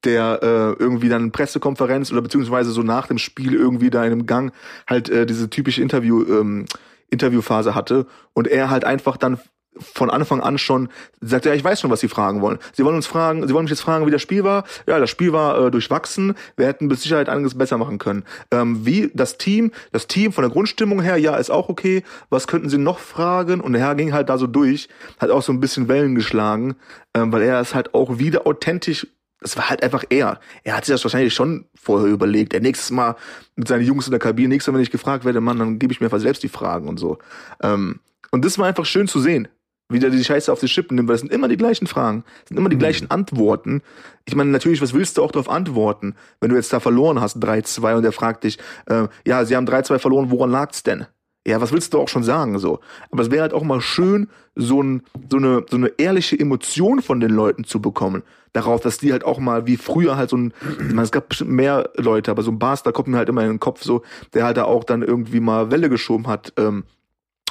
Speaker 2: der äh, irgendwie dann eine Pressekonferenz oder beziehungsweise so nach dem Spiel irgendwie da in einem Gang halt äh, diese typische Interview ähm, Interviewphase hatte und er halt einfach dann von Anfang an schon sagt, ja, ich weiß schon, was Sie fragen wollen. Sie wollen uns fragen, Sie wollen mich jetzt fragen, wie das Spiel war. Ja, das Spiel war äh, durchwachsen. Wir hätten mit Sicherheit einiges besser machen können. Ähm, wie das Team, das Team von der Grundstimmung her, ja, ist auch okay. Was könnten Sie noch fragen? Und der Herr ging halt da so durch, hat auch so ein bisschen Wellen geschlagen, ähm, weil er ist halt auch wieder authentisch. Es war halt einfach er. Er hat sich das wahrscheinlich schon vorher überlegt. Er nächstes Mal mit seinen Jungs in der Kabine, nächstes Mal, wenn ich gefragt werde, Mann, dann gebe ich mir einfach selbst die Fragen und so. Ähm, und das war einfach schön zu sehen wie der die Scheiße auf die Schippen nimmt, weil es sind immer die gleichen Fragen, es sind immer die gleichen Antworten. Ich meine, natürlich, was willst du auch darauf antworten, wenn du jetzt da verloren hast, 3-2, und er fragt dich, äh, ja, sie haben 3-2 verloren, woran lag's denn? Ja, was willst du auch schon sagen, so? Aber es wäre halt auch mal schön, so, ein, so, eine, so eine ehrliche Emotion von den Leuten zu bekommen. Darauf, dass die halt auch mal, wie früher halt so ein, ich meine, es gab bestimmt mehr Leute, aber so ein Bastard kommt mir halt immer in den Kopf, so, der halt da auch dann irgendwie mal Welle geschoben hat, ähm,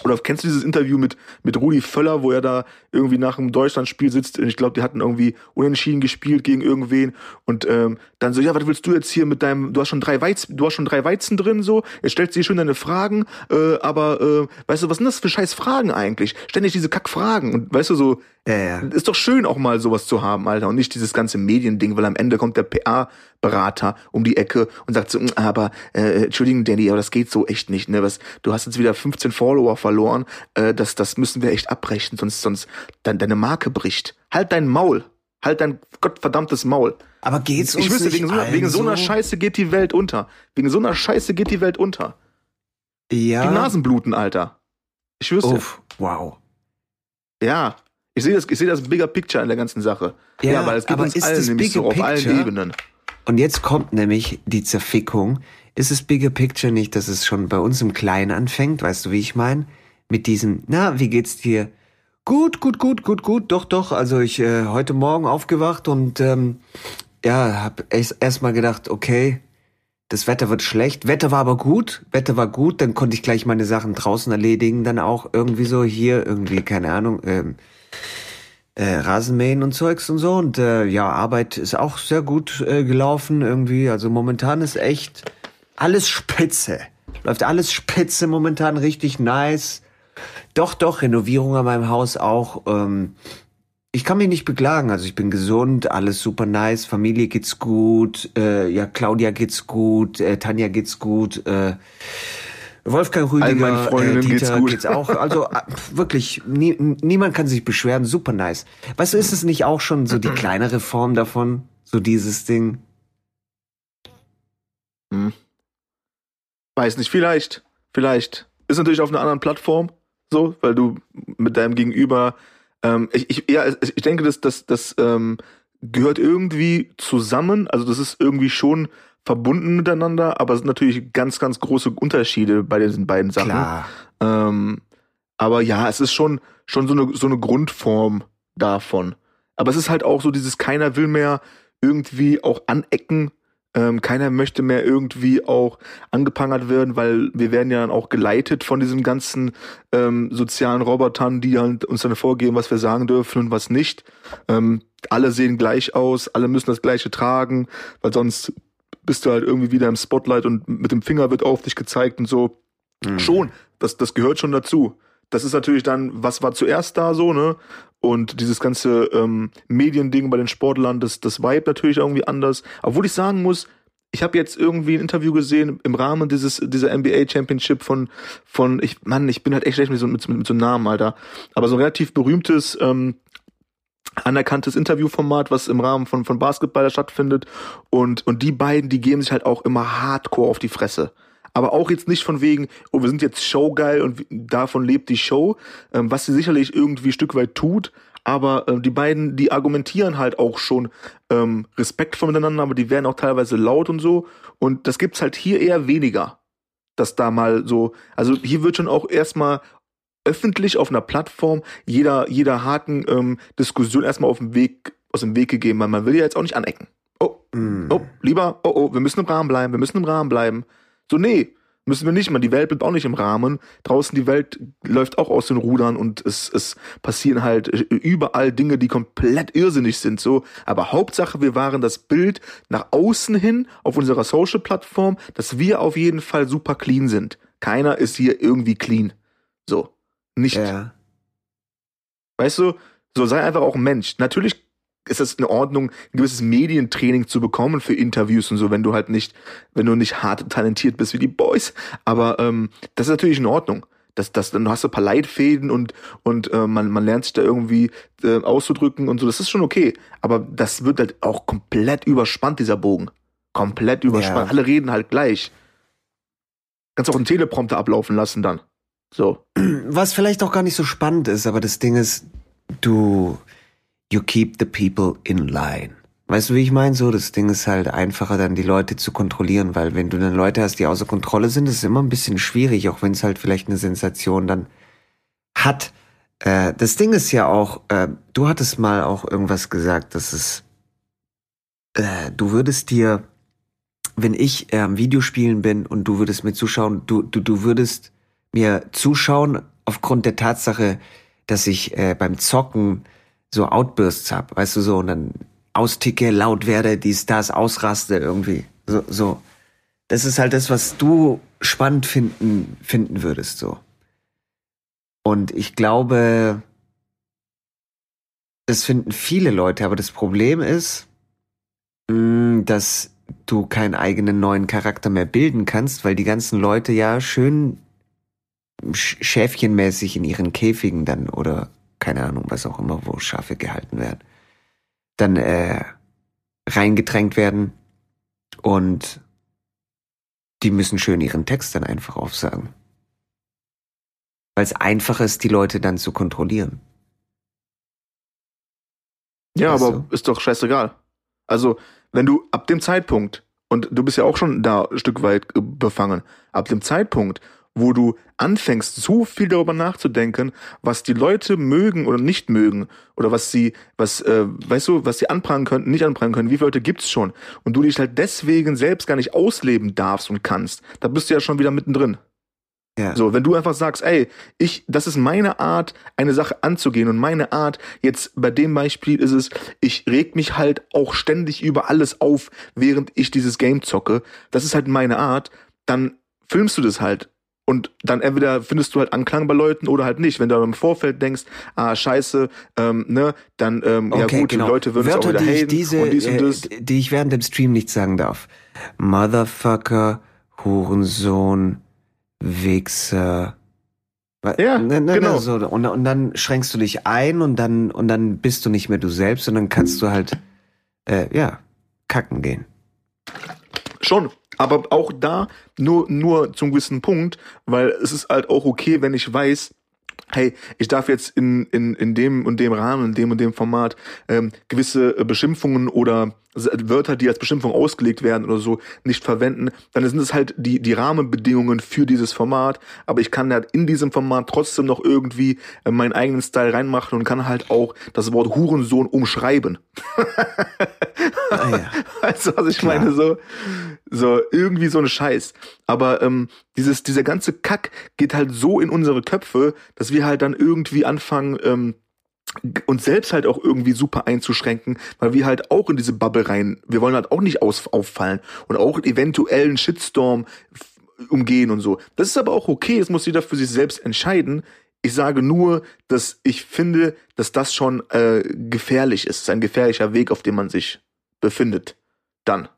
Speaker 2: oder kennst du dieses Interview mit, mit Rudi Völler, wo er da irgendwie nach einem Deutschlandspiel sitzt und ich glaube, die hatten irgendwie unentschieden gespielt gegen irgendwen und ähm, dann so, ja, was willst du jetzt hier mit deinem, du hast schon drei Weizen, du hast schon drei Weizen drin, so, jetzt stellst du dir schön deine Fragen, äh, aber äh, weißt du, was sind das für scheiß Fragen eigentlich? Ständig diese Kackfragen und weißt du so,
Speaker 1: ja.
Speaker 2: ist doch schön auch mal sowas zu haben, Alter, und nicht dieses ganze Mediending, weil am Ende kommt der PA-Berater um die Ecke und sagt so, "Mm, aber äh, Entschuldigung, Danny, aber das geht so echt nicht, ne? Was, du hast jetzt wieder 15 Follower verloren, äh, das, das müssen wir echt abbrechen, sonst, sonst dein, deine Marke bricht. Halt dein Maul. Halt dein gottverdammtes Maul.
Speaker 1: Aber geht's uns
Speaker 2: Ich wüsste, wegen so, wegen so einer Scheiße geht die Welt unter. Wegen so einer Scheiße geht die Welt unter.
Speaker 1: Ja.
Speaker 2: Die Nasen bluten, Alter. Ich wüsste.
Speaker 1: Uff, wow.
Speaker 2: Ja. Ich sehe das, ich sehe das Bigger Picture in der ganzen Sache.
Speaker 1: Ja,
Speaker 2: Ja, weil es geht
Speaker 1: aber
Speaker 2: uns allen nämlich so auf allen? Ebenen.
Speaker 1: Und jetzt kommt nämlich die Zerfickung. Ist es Bigger Picture nicht, dass es schon bei uns im Kleinen anfängt? Weißt du, wie ich meine? Mit diesem, na, wie geht's dir? Gut, gut, gut, gut, gut, doch, doch. Also ich äh, heute Morgen aufgewacht und ähm, ja, hab erst erst mal gedacht, okay, das Wetter wird schlecht. Wetter war aber gut, Wetter war gut, dann konnte ich gleich meine Sachen draußen erledigen, dann auch irgendwie so hier, irgendwie, keine Ahnung, ähm, äh, Rasenmähen und Zeugs und so. Und äh, ja, Arbeit ist auch sehr gut äh, gelaufen irgendwie. Also momentan ist echt alles spitze. Läuft alles spitze momentan, richtig nice. Doch, doch, Renovierung an meinem Haus auch. Ähm, ich kann mich nicht beklagen. Also ich bin gesund, alles super nice, Familie geht's gut, äh, ja, Claudia geht's gut, äh, Tanja geht's gut, äh, Wolfgang Rüdiger,
Speaker 2: meinen Freundinnen
Speaker 1: äh, Dieter
Speaker 2: geht's gut.
Speaker 1: geht's auch. Also äh, wirklich, nie, niemand kann sich beschweren, super nice. Weißt du, ist es nicht auch schon so die kleinere Form davon? So dieses Ding?
Speaker 2: Hm. Weiß nicht, vielleicht. Vielleicht. Ist natürlich auf einer anderen Plattform, so, weil du mit deinem Gegenüber, ähm, ich, ich, ja, ich denke, das, das, das ähm, gehört irgendwie zusammen. Also das ist irgendwie schon verbunden miteinander, aber es sind natürlich ganz, ganz große Unterschiede bei diesen beiden Sachen.
Speaker 1: Klar.
Speaker 2: Ähm, aber ja, es ist schon, schon so eine, so eine Grundform davon. Aber es ist halt auch so dieses, keiner will mehr irgendwie auch anecken. Ähm, keiner möchte mehr irgendwie auch angeprangert werden, weil wir werden ja dann auch geleitet von diesen ganzen ähm, sozialen Robotern, die halt uns dann vorgeben, was wir sagen dürfen und was nicht. Ähm, alle sehen gleich aus, alle müssen das Gleiche tragen, weil sonst bist du halt irgendwie wieder im Spotlight und mit dem Finger wird auf dich gezeigt und so.
Speaker 1: Mhm.
Speaker 2: Schon, das, das gehört schon dazu. Das ist natürlich dann, was war zuerst da so, ne? Und dieses ganze ähm, Mediending bei den Sportlern, das, das Vibe natürlich irgendwie anders. Obwohl ich sagen muss, ich habe jetzt irgendwie ein Interview gesehen im Rahmen dieses dieser NBA Championship von von ich Mann, ich bin halt echt schlecht mit so mit, mit, so einem Namen, Alter. Aber so ein relativ berühmtes ähm, anerkanntes Interviewformat, was im Rahmen von von Basketball stattfindet und und die beiden, die geben sich halt auch immer hardcore auf die Fresse aber auch jetzt nicht von wegen, oh, wir sind jetzt showgeil und davon lebt die Show, ähm, was sie sicherlich irgendwie Stück weit tut, aber äh, die beiden, die argumentieren halt auch schon ähm, respektvoll miteinander, aber die werden auch teilweise laut und so. Und das gibt's halt hier eher weniger. Dass da mal so, also hier wird schon auch erstmal öffentlich auf einer Plattform jeder, jeder harten ähm, Diskussion erstmal auf dem Weg, aus dem Weg gegeben, weil man will ja jetzt auch nicht anecken. Oh, mm. oh, lieber, oh, oh, wir müssen im Rahmen bleiben, wir müssen im Rahmen bleiben. So, nee, Müssen wir nicht, man. Die Welt bleibt auch nicht im Rahmen. Draußen die Welt läuft auch aus den Rudern und es, es passieren halt überall Dinge, die komplett irrsinnig sind, so. Aber Hauptsache, wir waren das Bild nach außen hin auf unserer Social-Plattform, dass wir auf jeden Fall super clean sind. Keiner ist hier irgendwie clean. Nicht. Ja. Weißt du, so sei einfach auch ein Mensch. Natürlich ist das in Ordnung, ein gewisses Medientraining zu bekommen für Interviews und so, wenn du halt nicht, wenn du nicht hart talentiert bist wie die Boys. Aber ähm, das ist natürlich in Ordnung. Das, das, dann hast du ein paar Leitfäden und, und äh, man, man lernt sich da irgendwie äh, auszudrücken und so. Das ist schon okay. Aber das wird halt auch komplett überspannt, dieser Bogen. Komplett überspannt. Ja. Alle reden halt gleich. Kannst auch einen Teleprompter ablaufen lassen dann. So.
Speaker 1: Was vielleicht auch gar nicht so spannend ist, aber das Ding ist, du, you keep the people in line. Weißt du, wie ich meine? So, das Ding ist halt einfacher, dann die Leute zu kontrollieren, weil wenn du dann Leute hast, die außer Kontrolle sind, ist es immer ein bisschen schwierig, auch wenn es halt vielleicht eine Sensation dann hat. Äh, das Ding ist ja auch, äh, du hattest mal auch irgendwas gesagt, dass es, äh, du würdest dir, wenn ich am Videospielen bin und du würdest mir zuschauen, du, du, du würdest mir zuschauen aufgrund der Tatsache, dass ich äh, beim Zocken so Outbursts hab, weißt du so, und dann austicke, laut werde, die Stars ausraste irgendwie. So, so. Das ist halt das, was du spannend finden, finden würdest, so. Und ich glaube, das finden viele Leute, aber das Problem ist, mm, dass du keinen eigenen neuen Charakter mehr bilden kannst, weil die ganzen Leute ja schön schäfchenmäßig in ihren Käfigen dann oder keine Ahnung, was auch immer, wo Schafe gehalten werden, dann äh, reingedrängt werden und die müssen schön ihren Text dann einfach aufsagen. Weil es einfach ist, die Leute dann zu kontrollieren.
Speaker 2: Ja, weißt aber du? ist doch scheißegal. Also, wenn du ab dem Zeitpunkt, und du bist ja auch schon da ein Stück weit befangen, ab dem Zeitpunkt, wo du anfängst, so viel darüber nachzudenken, was die Leute mögen oder nicht mögen oder was sie, was, äh, weißt du, was sie anprangern könnten, nicht anprangern können, wie viele Leute gibt's schon und du dich halt deswegen selbst gar nicht ausleben darfst und kannst, da bist du ja schon wieder mittendrin. Ja. So, wenn du einfach sagst, ey, ich, das ist meine Art, eine Sache anzugehen und meine Art, jetzt bei dem Beispiel ist es, ich reg mich halt auch ständig über alles auf, während ich dieses Game zocke. Das ist halt meine Art. Dann filmst du das halt und dann entweder findest du halt Anklang bei Leuten oder halt nicht. Wenn du im Vorfeld denkst, ah, scheiße, ähm, ne, dann, ähm, okay, ja gut, genau. die Leute würden Wörter, es auch wieder haten
Speaker 1: diese, und dies und das. Äh, die ich während dem Stream nicht sagen darf. Motherfucker, Hurensohn, Wichser.
Speaker 2: Ja, ne, ne, genau.
Speaker 1: So. Und, und dann schränkst du dich ein und dann, und dann bist du nicht mehr du selbst und dann kannst du halt, äh, ja, kacken gehen.
Speaker 2: Schon. Aber auch da nur, nur zum gewissen Punkt, weil es ist halt auch okay, wenn ich weiß, hey, ich darf jetzt in, in, in dem und dem Rahmen, in dem und dem Format ähm, gewisse äh, Beschimpfungen oder Wörter, die als Beschimpfung ausgelegt werden oder so, nicht verwenden, dann sind es halt die, die Rahmenbedingungen für dieses Format. Aber ich kann halt in diesem Format trotzdem noch irgendwie äh, meinen eigenen Style reinmachen und kann halt auch das Wort Hurensohn umschreiben. ah, ja. Weißt du, was ich Klar. meine? So, so, irgendwie so ein Scheiß. Aber ähm, dieses, dieser ganze Kack geht halt so in unsere Köpfe, dass wir halt dann irgendwie anfangen, ähm, uns selbst halt auch irgendwie super einzuschränken, weil wir halt auch in diese Bubble rein, wir wollen halt auch nicht aus, auffallen und auch eventuell einen Shitstorm umgehen und so. Das ist aber auch okay, es muss jeder für sich selbst entscheiden. Ich sage nur, dass ich finde, dass das schon äh, gefährlich ist. Es ist ein gefährlicher Weg, auf dem man sich befindet. Dann.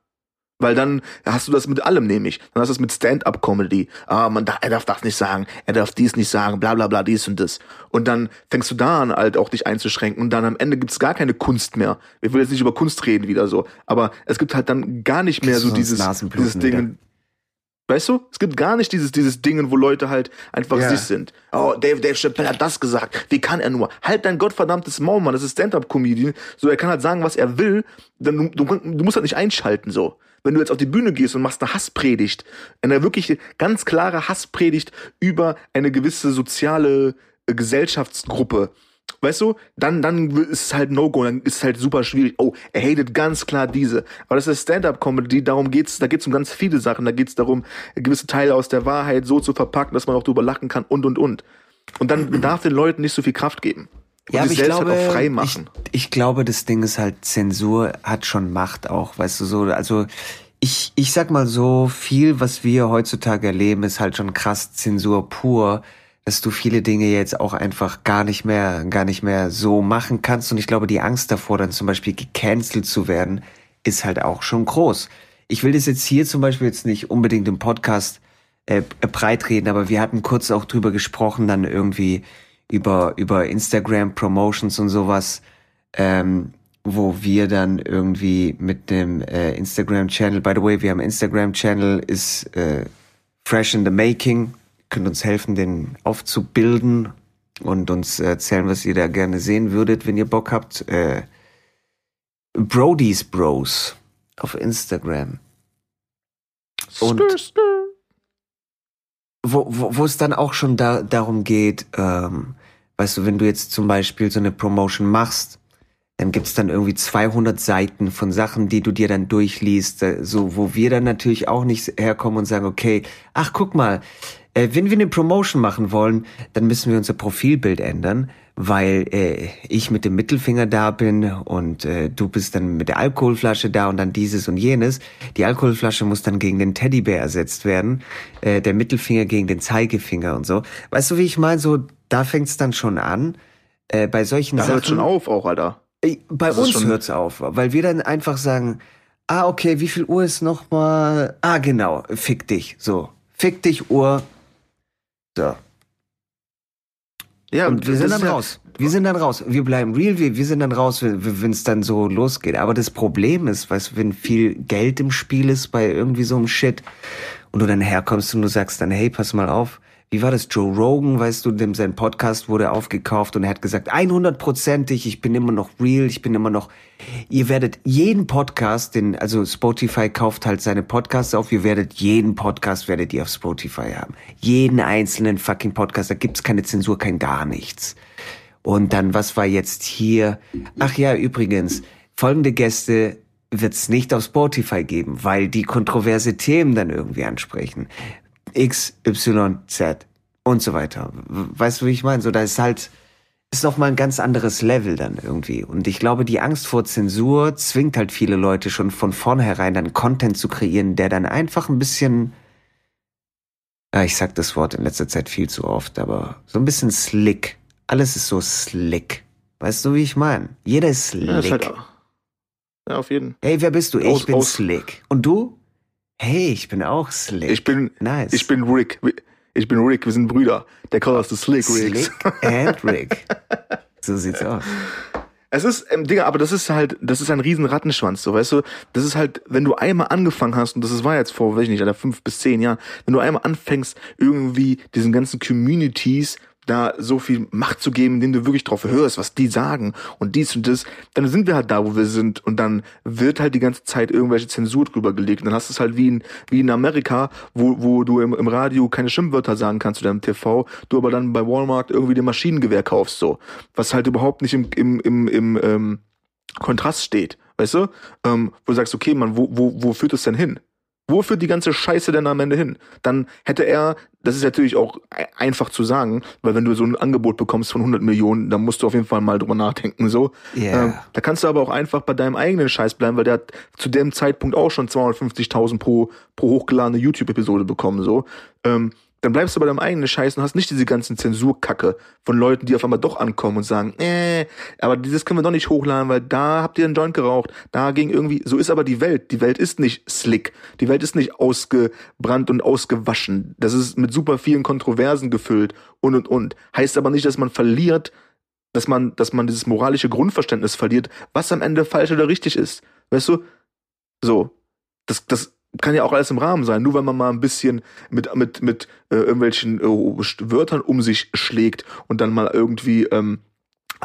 Speaker 2: Weil dann hast du das mit allem nämlich. Dann hast du das mit Stand-up-Comedy. Ah, man er darf das nicht sagen, er darf dies nicht sagen, bla bla bla, dies und das. Und dann fängst du da an, halt auch dich einzuschränken. Und dann am Ende gibt's gar keine Kunst mehr. Ich will jetzt nicht über Kunst reden wieder so. Aber es gibt halt dann gar nicht mehr so dieses, dieses Ding. Weißt du? Es gibt gar nicht dieses, dieses Dingen, wo Leute halt einfach ja. sich sind. Oh, Dave, Dave Chappelle hat das gesagt. Wie kann er nur? Halt dein gottverdammtes Maul, Mann. Das ist Stand-Up-Comedian. So, er kann halt sagen, was er will. Dann, du, du, du musst halt nicht einschalten, so. Wenn du jetzt auf die Bühne gehst und machst eine Hasspredigt, eine wirklich ganz klare Hasspredigt über eine gewisse soziale äh, Gesellschaftsgruppe, Weißt du, dann, dann ist es halt No-Go, dann ist es halt super schwierig. Oh, er hatet ganz klar diese. Aber das ist Stand-Up-Comedy, darum geht's, da geht's um ganz viele Sachen. Da geht's darum, gewisse Teile aus der Wahrheit so zu verpacken, dass man auch drüber lachen kann und und und. Und dann darf den Leuten nicht so viel Kraft geben. Und
Speaker 1: ja, aber ich halt glaube, halt frei machen. Ich, ich glaube, das Ding ist halt, Zensur hat schon Macht auch, weißt du so. Also ich, ich sag mal so, viel, was wir heutzutage erleben, ist halt schon krass Zensur pur dass du viele Dinge jetzt auch einfach gar nicht mehr, gar nicht mehr so machen kannst. Und ich glaube, die Angst davor, dann zum Beispiel gecancelt zu werden, ist halt auch schon groß. Ich will das jetzt hier zum Beispiel jetzt nicht unbedingt im Podcast äh, breit reden, aber wir hatten kurz auch drüber gesprochen, dann irgendwie über, über Instagram Promotions und sowas, ähm, wo wir dann irgendwie mit dem äh, Instagram Channel, by the way, wir haben Instagram Channel, ist äh, fresh in the making, könnt uns helfen, den aufzubilden und uns erzählen, was ihr da gerne sehen würdet, wenn ihr Bock habt. Äh, Brody's Bros auf Instagram. Und. Wo, wo, wo es dann auch schon da, darum geht, ähm, weißt du, wenn du jetzt zum Beispiel so eine Promotion machst, dann gibt's dann irgendwie 200 Seiten von Sachen, die du dir dann durchliest, äh, so wo wir dann natürlich auch nicht herkommen und sagen, okay, ach guck mal, äh, wenn wir eine Promotion machen wollen, dann müssen wir unser Profilbild ändern, weil äh, ich mit dem Mittelfinger da bin und äh, du bist dann mit der Alkoholflasche da und dann dieses und jenes. Die Alkoholflasche muss dann gegen den Teddybär ersetzt werden, äh, der Mittelfinger gegen den Zeigefinger und so. Weißt du, wie ich meine? So, da fängt's dann schon an. Äh, bei solchen
Speaker 2: da
Speaker 1: Sachen.
Speaker 2: hört schon auf auch, Alter.
Speaker 1: Äh, bei das uns hört's auf, weil wir dann einfach sagen, ah, okay, wie viel Uhr ist noch mal? Ah, genau, fick dich, so. Fick dich, Uhr, so. Ja, und wir sind dann raus. Wir sind dann raus. Wir bleiben real, wir, wir sind dann raus, wenn es dann so losgeht. Aber das Problem ist, weißt du, wenn viel Geld im Spiel ist bei irgendwie so einem Shit und du dann herkommst und du sagst dann, hey, pass mal auf, wie war das, Joe Rogan, weißt du, dem sein Podcast wurde aufgekauft und er hat gesagt, 100%ig, ich bin immer noch real, ich bin immer noch, ihr werdet jeden Podcast, den, also Spotify kauft halt seine Podcasts auf, ihr werdet jeden Podcast, werdet ihr auf Spotify haben. Jeden einzelnen fucking Podcast, da gibt's keine Zensur, kein gar nichts. Und dann, was war jetzt hier? Ach ja, übrigens, folgende Gäste wird's nicht auf Spotify geben, weil die kontroverse Themen dann irgendwie ansprechen. X, Y, Z und so weiter. Weißt du, wie ich meine? So, da ist halt, ist noch mal ein ganz anderes Level dann irgendwie. Und ich glaube, die Angst vor Zensur zwingt halt viele Leute schon von vornherein dann Content zu kreieren, der dann einfach ein bisschen, ja, ich sag das Wort in letzter Zeit viel zu oft, aber so ein bisschen slick. Alles ist so slick. Weißt du, wie ich meine? Jeder ist slick. Ja, ist halt
Speaker 2: ja, auf jeden.
Speaker 1: Hey, wer bist du? Ich bin aus. slick. Und du? Hey, ich bin auch Slick.
Speaker 2: Ich bin, nice. ich bin Rick. Ich bin Rick, wir sind Brüder. Der Call us the Slick Ricks.
Speaker 1: Slick and Rick. so sieht's aus.
Speaker 2: Es ist, ähm, Digga, aber das ist halt, das ist ein riesen Rattenschwanz, so, weißt du? Das ist halt, wenn du einmal angefangen hast, und das war jetzt vor, weiß ich nicht, Alter, fünf bis zehn Jahren, wenn du einmal anfängst, irgendwie diesen ganzen Communities da so viel Macht zu geben, indem du wirklich drauf hörst, was die sagen und dies und das, dann sind wir halt da, wo wir sind. Und dann wird halt die ganze Zeit irgendwelche Zensur drüber gelegt. Und dann hast du es halt wie in, wie in Amerika, wo, wo du im, im Radio keine Schimpfwörter sagen kannst oder im TV, du aber dann bei Walmart irgendwie den Maschinengewehr kaufst, so, was halt überhaupt nicht im, im, im, im ähm, Kontrast steht, weißt du, ähm, wo du sagst, okay, man, wo, wo, wo führt es denn hin? Wo führt die ganze Scheiße denn am Ende hin? Dann hätte er, das ist natürlich auch einfach zu sagen, weil wenn du so ein Angebot bekommst von 100 Millionen, dann musst du auf jeden Fall mal drüber nachdenken, so. Yeah. Ähm, da kannst du aber auch einfach bei deinem eigenen Scheiß bleiben, weil der hat zu dem Zeitpunkt auch schon 250.000 pro, pro hochgeladene YouTube-Episode bekommen, so. Ähm, dann bleibst du bei deinem eigenen Scheiß und hast nicht diese ganzen Zensurkacke von Leuten, die auf einmal doch ankommen und sagen, äh, aber dieses können wir doch nicht hochladen, weil da habt ihr einen Joint geraucht, da ging irgendwie, so ist aber die Welt. Die Welt ist nicht slick. Die Welt ist nicht ausgebrannt und ausgewaschen. Das ist mit super vielen Kontroversen gefüllt und und und. Heißt aber nicht, dass man verliert, dass man, dass man dieses moralische Grundverständnis verliert, was am Ende falsch oder richtig ist. Weißt du? So. Das, das, kann ja auch alles im Rahmen sein. Nur wenn man mal ein bisschen mit mit mit äh, irgendwelchen äh, Wörtern um sich schlägt und dann mal irgendwie ähm,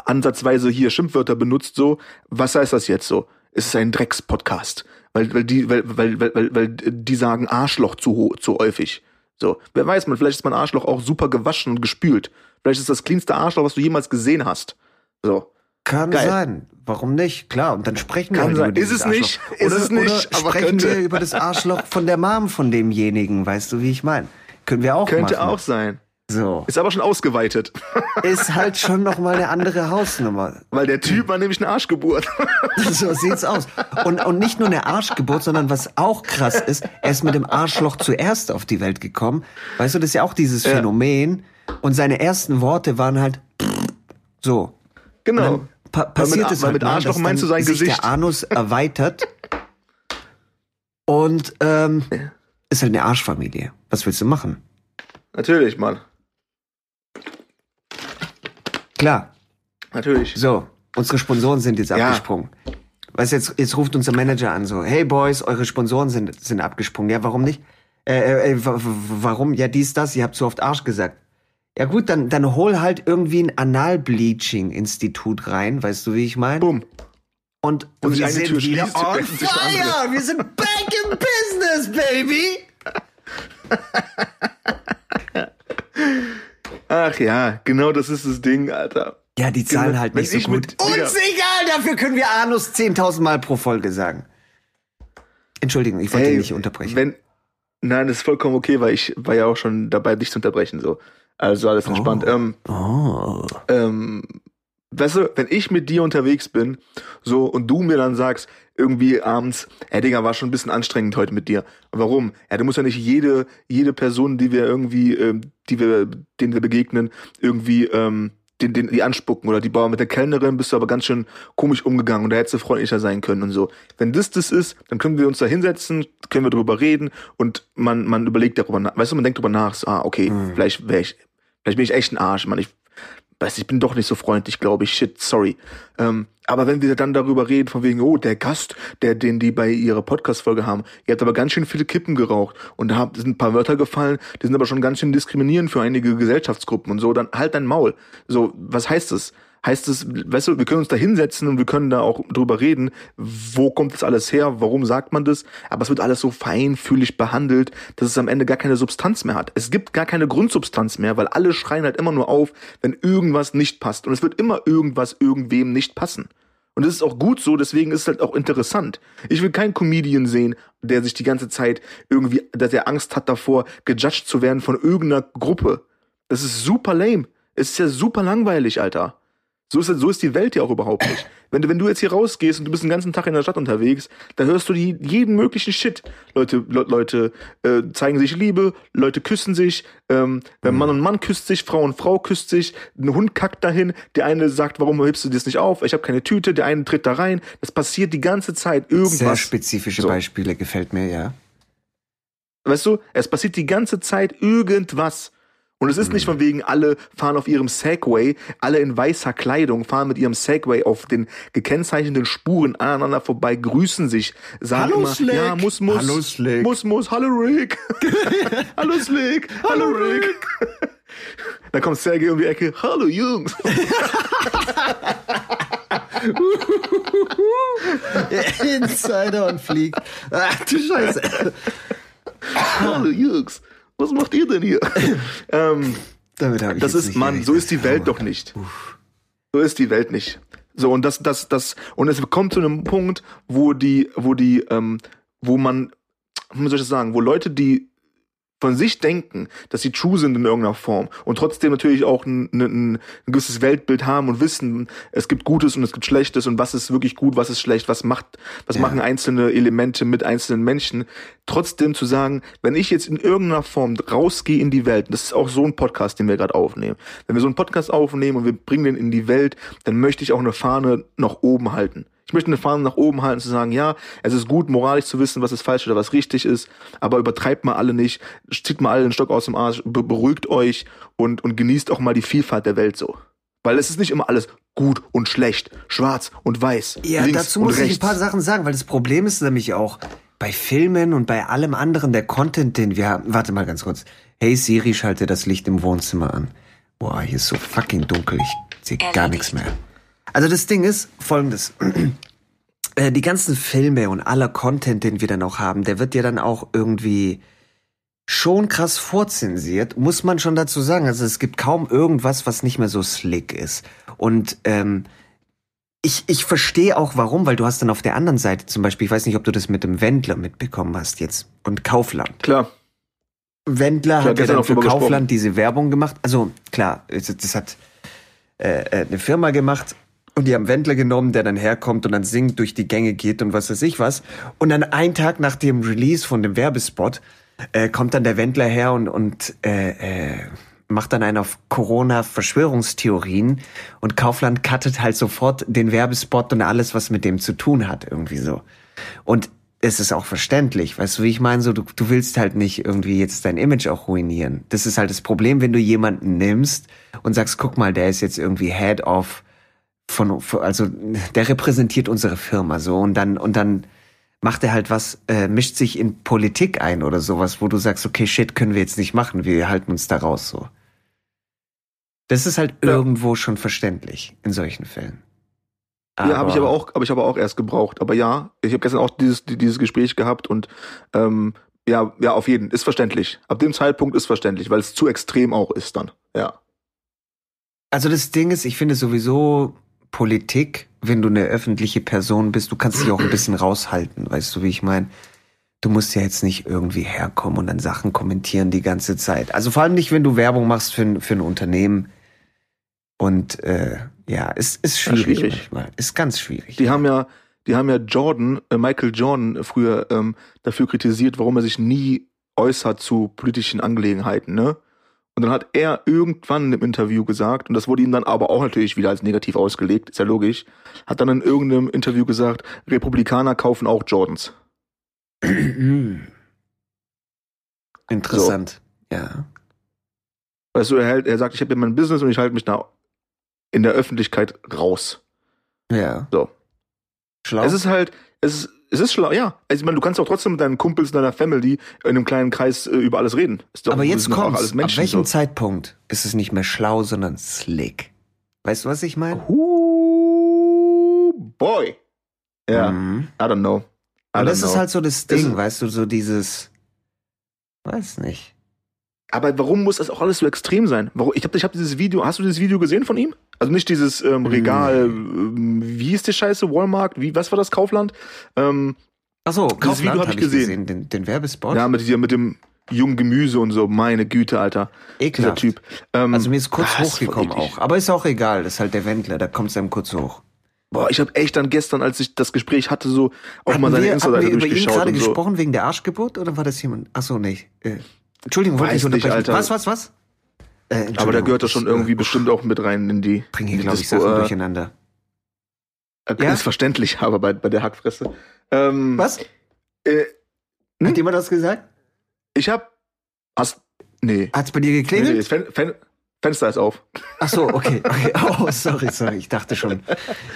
Speaker 2: ansatzweise hier Schimpfwörter benutzt, so was heißt das jetzt so? Es ist ein Dreckspodcast, weil weil die weil weil weil weil die sagen Arschloch zu zu häufig. So, wer weiß man, vielleicht ist mein Arschloch auch super gewaschen und gespült. Vielleicht ist das cleanste Arschloch, was du jemals gesehen hast. So.
Speaker 1: Kann Geil. sein. Warum nicht? Klar, und dann sprechen
Speaker 2: Kann
Speaker 1: wir
Speaker 2: halt über Ist es Arschloch. nicht? Ist oder, es nicht?
Speaker 1: Oder sprechen könnte. wir über das Arschloch von der Mom von demjenigen. Weißt du, wie ich meine? Können wir auch
Speaker 2: Könnte
Speaker 1: machen.
Speaker 2: auch sein.
Speaker 1: So.
Speaker 2: Ist aber schon ausgeweitet.
Speaker 1: Ist halt schon noch mal eine andere Hausnummer.
Speaker 2: Weil der Typ war nämlich eine Arschgeburt.
Speaker 1: So sieht's aus. Und, und nicht nur eine Arschgeburt, sondern was auch krass ist, er ist mit dem Arschloch zuerst auf die Welt gekommen. Weißt du, das ist ja auch dieses ja. Phänomen. Und seine ersten Worte waren halt so.
Speaker 2: Genau
Speaker 1: pa passiert
Speaker 2: es halt mit Arschloch mal, meinst du sein
Speaker 1: sich
Speaker 2: Gesicht?
Speaker 1: der Anus erweitert und ähm, ist halt eine Arschfamilie. Was willst du machen?
Speaker 2: Natürlich, Mann.
Speaker 1: Klar.
Speaker 2: Natürlich.
Speaker 1: So, unsere Sponsoren sind jetzt
Speaker 2: ja.
Speaker 1: abgesprungen. Weißt jetzt, jetzt ruft unser Manager an so, hey Boys, eure Sponsoren sind, sind abgesprungen. Ja, warum nicht? Äh, äh, warum? Ja, dies, das, ihr habt zu oft Arsch gesagt. Ja gut, dann, dann hol halt irgendwie ein Anal-Bleaching-Institut rein, weißt du, wie ich meine?
Speaker 2: Bumm.
Speaker 1: Und,
Speaker 2: und wir
Speaker 1: sind
Speaker 2: Tür
Speaker 1: wieder
Speaker 2: schließt,
Speaker 1: on fire! Wir sind back in business, baby!
Speaker 2: Ach ja, genau das ist das Ding, Alter.
Speaker 1: Ja, die zahlen genau, halt nicht so gut. Mit, Uns egal, dafür können wir Anus 10.000 Mal pro Folge sagen. Entschuldigung, ich wollte hey, nicht unterbrechen.
Speaker 2: Wenn, nein, das ist vollkommen okay, weil ich war ja auch schon dabei, dich zu unterbrechen. So. Also alles entspannt.
Speaker 1: Oh.
Speaker 2: Ähm,
Speaker 1: oh.
Speaker 2: ähm, weißt du, wenn ich mit dir unterwegs bin, so, und du mir dann sagst, irgendwie abends, ey Digga, war schon ein bisschen anstrengend heute mit dir. Warum? Ja, du musst ja nicht jede, jede Person, die wir irgendwie, ähm, die wir, denen wir begegnen, irgendwie, ähm, den, den, die anspucken oder die Bauer mit der Kellnerin bist du aber ganz schön komisch umgegangen und da hättest du freundlicher sein können und so. Wenn das das ist, dann können wir uns da hinsetzen, können wir drüber reden und man, man überlegt darüber nach, weißt du, man denkt drüber nach, so, ah, okay, mhm. vielleicht wäre ich, Vielleicht bin ich echt ein Arsch, Mann. Ich weiß, ich bin doch nicht so freundlich, glaube ich. Shit, sorry. Ähm, aber wenn wir dann darüber reden, von wegen, oh, der Gast, der, den die bei ihrer Podcast-Folge haben, ihr habt aber ganz schön viele Kippen geraucht und da sind ein paar Wörter gefallen, die sind aber schon ganz schön diskriminierend für einige Gesellschaftsgruppen und so, dann halt dein Maul. So, was heißt das? Heißt es, weißt du, wir können uns da hinsetzen und wir können da auch drüber reden, wo kommt das alles her, warum sagt man das, aber es wird alles so feinfühlig behandelt, dass es am Ende gar keine Substanz mehr hat. Es gibt gar keine Grundsubstanz mehr, weil alle schreien halt immer nur auf, wenn irgendwas nicht passt und es wird immer irgendwas irgendwem nicht passen. Und das ist auch gut so, deswegen ist es halt auch interessant. Ich will keinen Comedian sehen, der sich die ganze Zeit irgendwie, dass er Angst hat davor, gejudged zu werden von irgendeiner Gruppe. Das ist super lame. Es ist ja super langweilig, Alter. So ist, so ist die Welt ja auch überhaupt nicht. Wenn du, wenn du jetzt hier rausgehst und du bist den ganzen Tag in der Stadt unterwegs, da hörst du die, jeden möglichen Shit. Leute, Le Leute äh, zeigen sich Liebe, Leute küssen sich, ähm, wenn mhm. Mann und Mann küsst sich, Frau und Frau küsst sich, ein Hund kackt dahin, der eine sagt, warum hebst du das nicht auf? Ich habe keine Tüte, der eine tritt da rein. Das passiert die ganze Zeit irgendwas. Sehr
Speaker 1: spezifische so. Beispiele gefällt mir, ja.
Speaker 2: Weißt du, es passiert die ganze Zeit irgendwas. Und es ist nicht von wegen, alle fahren auf ihrem Segway, alle in weißer Kleidung, fahren mit ihrem Segway auf den gekennzeichneten Spuren aneinander vorbei, grüßen sich, sagen
Speaker 1: Hallo,
Speaker 2: immer,
Speaker 1: Slick.
Speaker 2: ja, muss, muss,
Speaker 1: Hallo, Slick.
Speaker 2: muss, muss, hallo Rick, hallo Slick, hallo, hallo Rick. Rick. Dann kommt Sergei um die Ecke, hallo Jungs.
Speaker 1: Insider und fliegt. Ach du Scheiße.
Speaker 2: hallo Jungs was macht ihr denn hier? ähm,
Speaker 1: Damit ich
Speaker 2: das ist, Mann, so ist die Welt doch nicht. Uff. So ist die Welt nicht. So, und das, das, das, und es kommt zu einem Punkt, wo die, wo die, ähm, wo man, wie soll ich das sagen, wo Leute, die von sich denken, dass sie true sind in irgendeiner Form und trotzdem natürlich auch ein, ein, ein gewisses Weltbild haben und wissen, es gibt Gutes und es gibt Schlechtes und was ist wirklich gut, was ist schlecht, was macht, was ja. machen einzelne Elemente mit einzelnen Menschen. Trotzdem zu sagen, wenn ich jetzt in irgendeiner Form rausgehe in die Welt, das ist auch so ein Podcast, den wir gerade aufnehmen. Wenn wir so einen Podcast aufnehmen und wir bringen den in die Welt, dann möchte ich auch eine Fahne nach oben halten. Ich möchte eine Fahne nach oben halten, zu sagen, ja, es ist gut, moralisch zu wissen, was ist falsch oder was richtig ist, aber übertreibt mal alle nicht, zieht mal alle den Stock aus dem Arsch, beruhigt euch und, und genießt auch mal die Vielfalt der Welt so. Weil es ist nicht immer alles gut und schlecht, schwarz und weiß.
Speaker 1: Ja,
Speaker 2: links
Speaker 1: dazu muss
Speaker 2: rechts.
Speaker 1: ich ein paar Sachen sagen, weil das Problem ist nämlich auch bei Filmen und bei allem anderen, der Content, den wir haben. Warte mal ganz kurz. Hey Siri, schalte das Licht im Wohnzimmer an. Boah, hier ist so fucking dunkel, ich sehe gar nichts mehr. Also das Ding ist folgendes. Äh, die ganzen Filme und aller Content, den wir dann auch haben, der wird ja dann auch irgendwie schon krass vorzensiert, muss man schon dazu sagen. Also es gibt kaum irgendwas, was nicht mehr so slick ist. Und ähm, ich, ich verstehe auch warum, weil du hast dann auf der anderen Seite zum Beispiel, ich weiß nicht, ob du das mit dem Wendler mitbekommen hast jetzt und Kaufland.
Speaker 2: Klar.
Speaker 1: Wendler
Speaker 2: Klar,
Speaker 1: hat ja dann für Kaufland
Speaker 2: gesprochen.
Speaker 1: diese Werbung gemacht. Also klar, das hat äh, äh, eine Firma gemacht und die haben Wendler genommen, der dann herkommt und dann singt, durch die Gänge geht und was weiß ich was. Und dann einen Tag nach dem Release von dem Werbespot äh, kommt dann der Wendler her und, und äh, äh, macht dann einen auf Corona-Verschwörungstheorien und Kaufland cuttet halt sofort den Werbespot und alles, was mit dem zu tun hat, irgendwie so. Und es ist auch verständlich, weißt du, wie ich meine, so du, du willst halt nicht irgendwie jetzt dein Image auch ruinieren. Das ist halt das Problem, wenn du jemanden nimmst und sagst, guck mal, der ist jetzt irgendwie Head of von, also der repräsentiert unsere Firma so und dann und dann macht er halt was, äh, mischt sich in Politik ein oder sowas, wo du sagst, okay, shit, können wir jetzt nicht machen, wir halten uns da raus so. Das ist halt
Speaker 2: Ja.
Speaker 1: irgendwo schon verständlich in solchen Fällen.
Speaker 2: ja, habe ich aber auch, habe ich aber auch erst gebraucht. Aber ja, ich habe gestern auch dieses, dieses Gespräch gehabt und ähm, ja, ja, auf jeden, ist verständlich. Ab dem Zeitpunkt ist verständlich, weil es zu extrem auch ist dann. Ja.
Speaker 1: Also das Ding ist, ich finde sowieso Politik, wenn du eine öffentliche Person bist, du kannst dich auch ein bisschen raushalten, weißt du, wie ich meine? Du musst ja jetzt nicht irgendwie herkommen und dann Sachen kommentieren die ganze Zeit. Also vor allem nicht, wenn du Werbung machst für, ein- für ein Unternehmen. Und äh, ja, es ist
Speaker 2: Ja,
Speaker 1: schwierig,
Speaker 2: schwierig.
Speaker 1: manchmal. Ist ganz schwierig.
Speaker 2: Die haben ja, die haben ja Jordan, äh, Michael Jordan früher ähm, dafür kritisiert, warum er sich nie äußert zu politischen Angelegenheiten, ne? Und dann hat er irgendwann in einem Interview gesagt, und das wurde ihm dann aber auch natürlich wieder als negativ ausgelegt, ist ja logisch, hat dann in irgendeinem Interview gesagt, Republikaner kaufen auch Jordans.
Speaker 1: Interessant. Ja.
Speaker 2: Weißt du, er, hält, er sagt, ich habe ja mein Business und ich halte mich da in der Öffentlichkeit raus.
Speaker 1: Ja.
Speaker 2: So.
Speaker 1: Schlau.
Speaker 2: Es ist halt, es ist, es ist schlau, ja. Also ich meine, du kannst auch trotzdem mit deinen Kumpels, deiner Family in einem kleinen Kreis äh, über alles reden. Doch,
Speaker 1: Aber jetzt
Speaker 2: alles
Speaker 1: Ab welchem
Speaker 2: so.
Speaker 1: Zeitpunkt ist es nicht mehr schlau, sondern slick? Weißt du, was ich meine?
Speaker 2: Ooh, boy. Ja,
Speaker 1: Mhm.
Speaker 2: I don't know. I don't
Speaker 1: das
Speaker 2: know.
Speaker 1: ist halt so das
Speaker 2: Das
Speaker 1: Ding,
Speaker 2: ist-
Speaker 1: weißt du, so dieses, weiß nicht.
Speaker 2: Aber warum muss das auch alles so extrem sein? Warum, ich habe ich hab dieses Video, hast du dieses Video gesehen von ihm? Also nicht dieses ähm, Regal, ähm, wie ist die Scheiße, Walmart, wie, was war das, Kaufland? Ähm,
Speaker 1: Achso,
Speaker 2: Video
Speaker 1: Kaufland
Speaker 2: hab
Speaker 1: habe
Speaker 2: ich
Speaker 1: ich
Speaker 2: gesehen.
Speaker 1: gesehen, den, den Werbespot.
Speaker 2: ja, mit, dieser- mit dem jungen Gemüse und so, meine Güte, Alter. Dieser
Speaker 1: Ekelhaft.
Speaker 2: Typ. Ähm,
Speaker 1: Also mir ist kurz
Speaker 2: ah, ist
Speaker 1: hochgekommen
Speaker 2: eklig.
Speaker 1: auch. Aber ist auch egal, das ist halt der Wendler, da kommt es einem kurz hoch.
Speaker 2: Boah, ich habe echt dann gestern, als ich das Gespräch hatte, so auch
Speaker 1: Hatten
Speaker 2: mal seine
Speaker 1: wir, hatten
Speaker 2: Insta-Seite
Speaker 1: wir über ihn
Speaker 2: durchgeschaut
Speaker 1: gerade
Speaker 2: so.
Speaker 1: gesprochen wegen der Arschgeburt oder war das jemand? Achso, nicht. Äh, Entschuldigung, wollte ich unterbrechen.
Speaker 2: Alter.
Speaker 1: Was, was, was? Äh,
Speaker 2: Aber da gehört das schon irgendwie bestimmt auch mit rein in die.
Speaker 1: Bring
Speaker 2: in
Speaker 1: hier, glaube ich, Sachen
Speaker 2: äh,
Speaker 1: durcheinander.
Speaker 2: äh,
Speaker 1: Ja?
Speaker 2: Ist verständlich, aber bei, bei der Hackfresse. Ähm,
Speaker 1: Was?
Speaker 2: Äh, hm?
Speaker 1: Hat jemand das gesagt?
Speaker 2: ich hab. Hast. Nee.
Speaker 1: Hat's bei dir
Speaker 2: nee, nee
Speaker 1: geklingelt?
Speaker 2: das Fen Fen Fenster ist auf.
Speaker 1: Ach so, okay, okay. Oh, sorry, sorry. Ich dachte schon.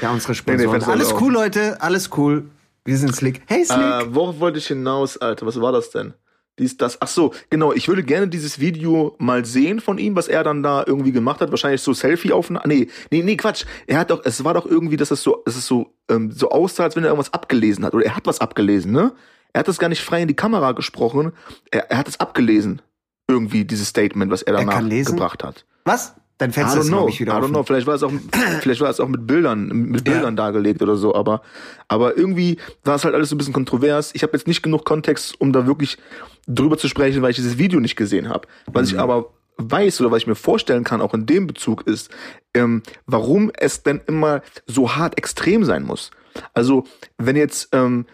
Speaker 1: Ja, unsere
Speaker 2: Nee,
Speaker 1: Sponsoren.
Speaker 2: nee, Fenster
Speaker 1: alles cool, Leute. Alles cool. Wir sind Slick. Hey, Slick.
Speaker 2: Äh, worauf wollte ich hinaus, Alter? Was war das denn? Dies, das. Ach so, genau. Ich würde gerne dieses Video mal sehen von ihm, was er dann da irgendwie gemacht hat. Wahrscheinlich so selfie aufnahmen. Nee, nee, nee, Quatsch. Er hat doch, es war doch irgendwie, dass es so, es so, ähm, so aussah, als wenn er irgendwas abgelesen hat. Oder er hat was abgelesen, ne? Er hat das gar nicht frei in die Kamera gesprochen. Er, er hat es abgelesen. Irgendwie, dieses Statement, was er
Speaker 1: Er
Speaker 2: danach
Speaker 1: lesen?
Speaker 2: gebracht hat.
Speaker 1: Was?
Speaker 2: I
Speaker 1: Fenster
Speaker 2: don't
Speaker 1: ist,
Speaker 2: know.
Speaker 1: glaube ich,
Speaker 2: I
Speaker 1: wieder
Speaker 2: don't
Speaker 1: offen.
Speaker 2: know. Vielleicht war es auch, vielleicht war es auch mit Bildern, mit Bildern dargelegt oder so. Aber, aber irgendwie war es halt alles so ein bisschen kontrovers. Ich habe jetzt nicht genug Kontext, um da wirklich drüber zu sprechen, weil ich dieses Video nicht gesehen habe. Was
Speaker 1: Mhm.
Speaker 2: ich aber weiß oder was ich mir vorstellen kann, auch in dem Bezug ist, ähm, warum es denn immer so hart extrem sein muss. Also, wenn jetzt, ähm,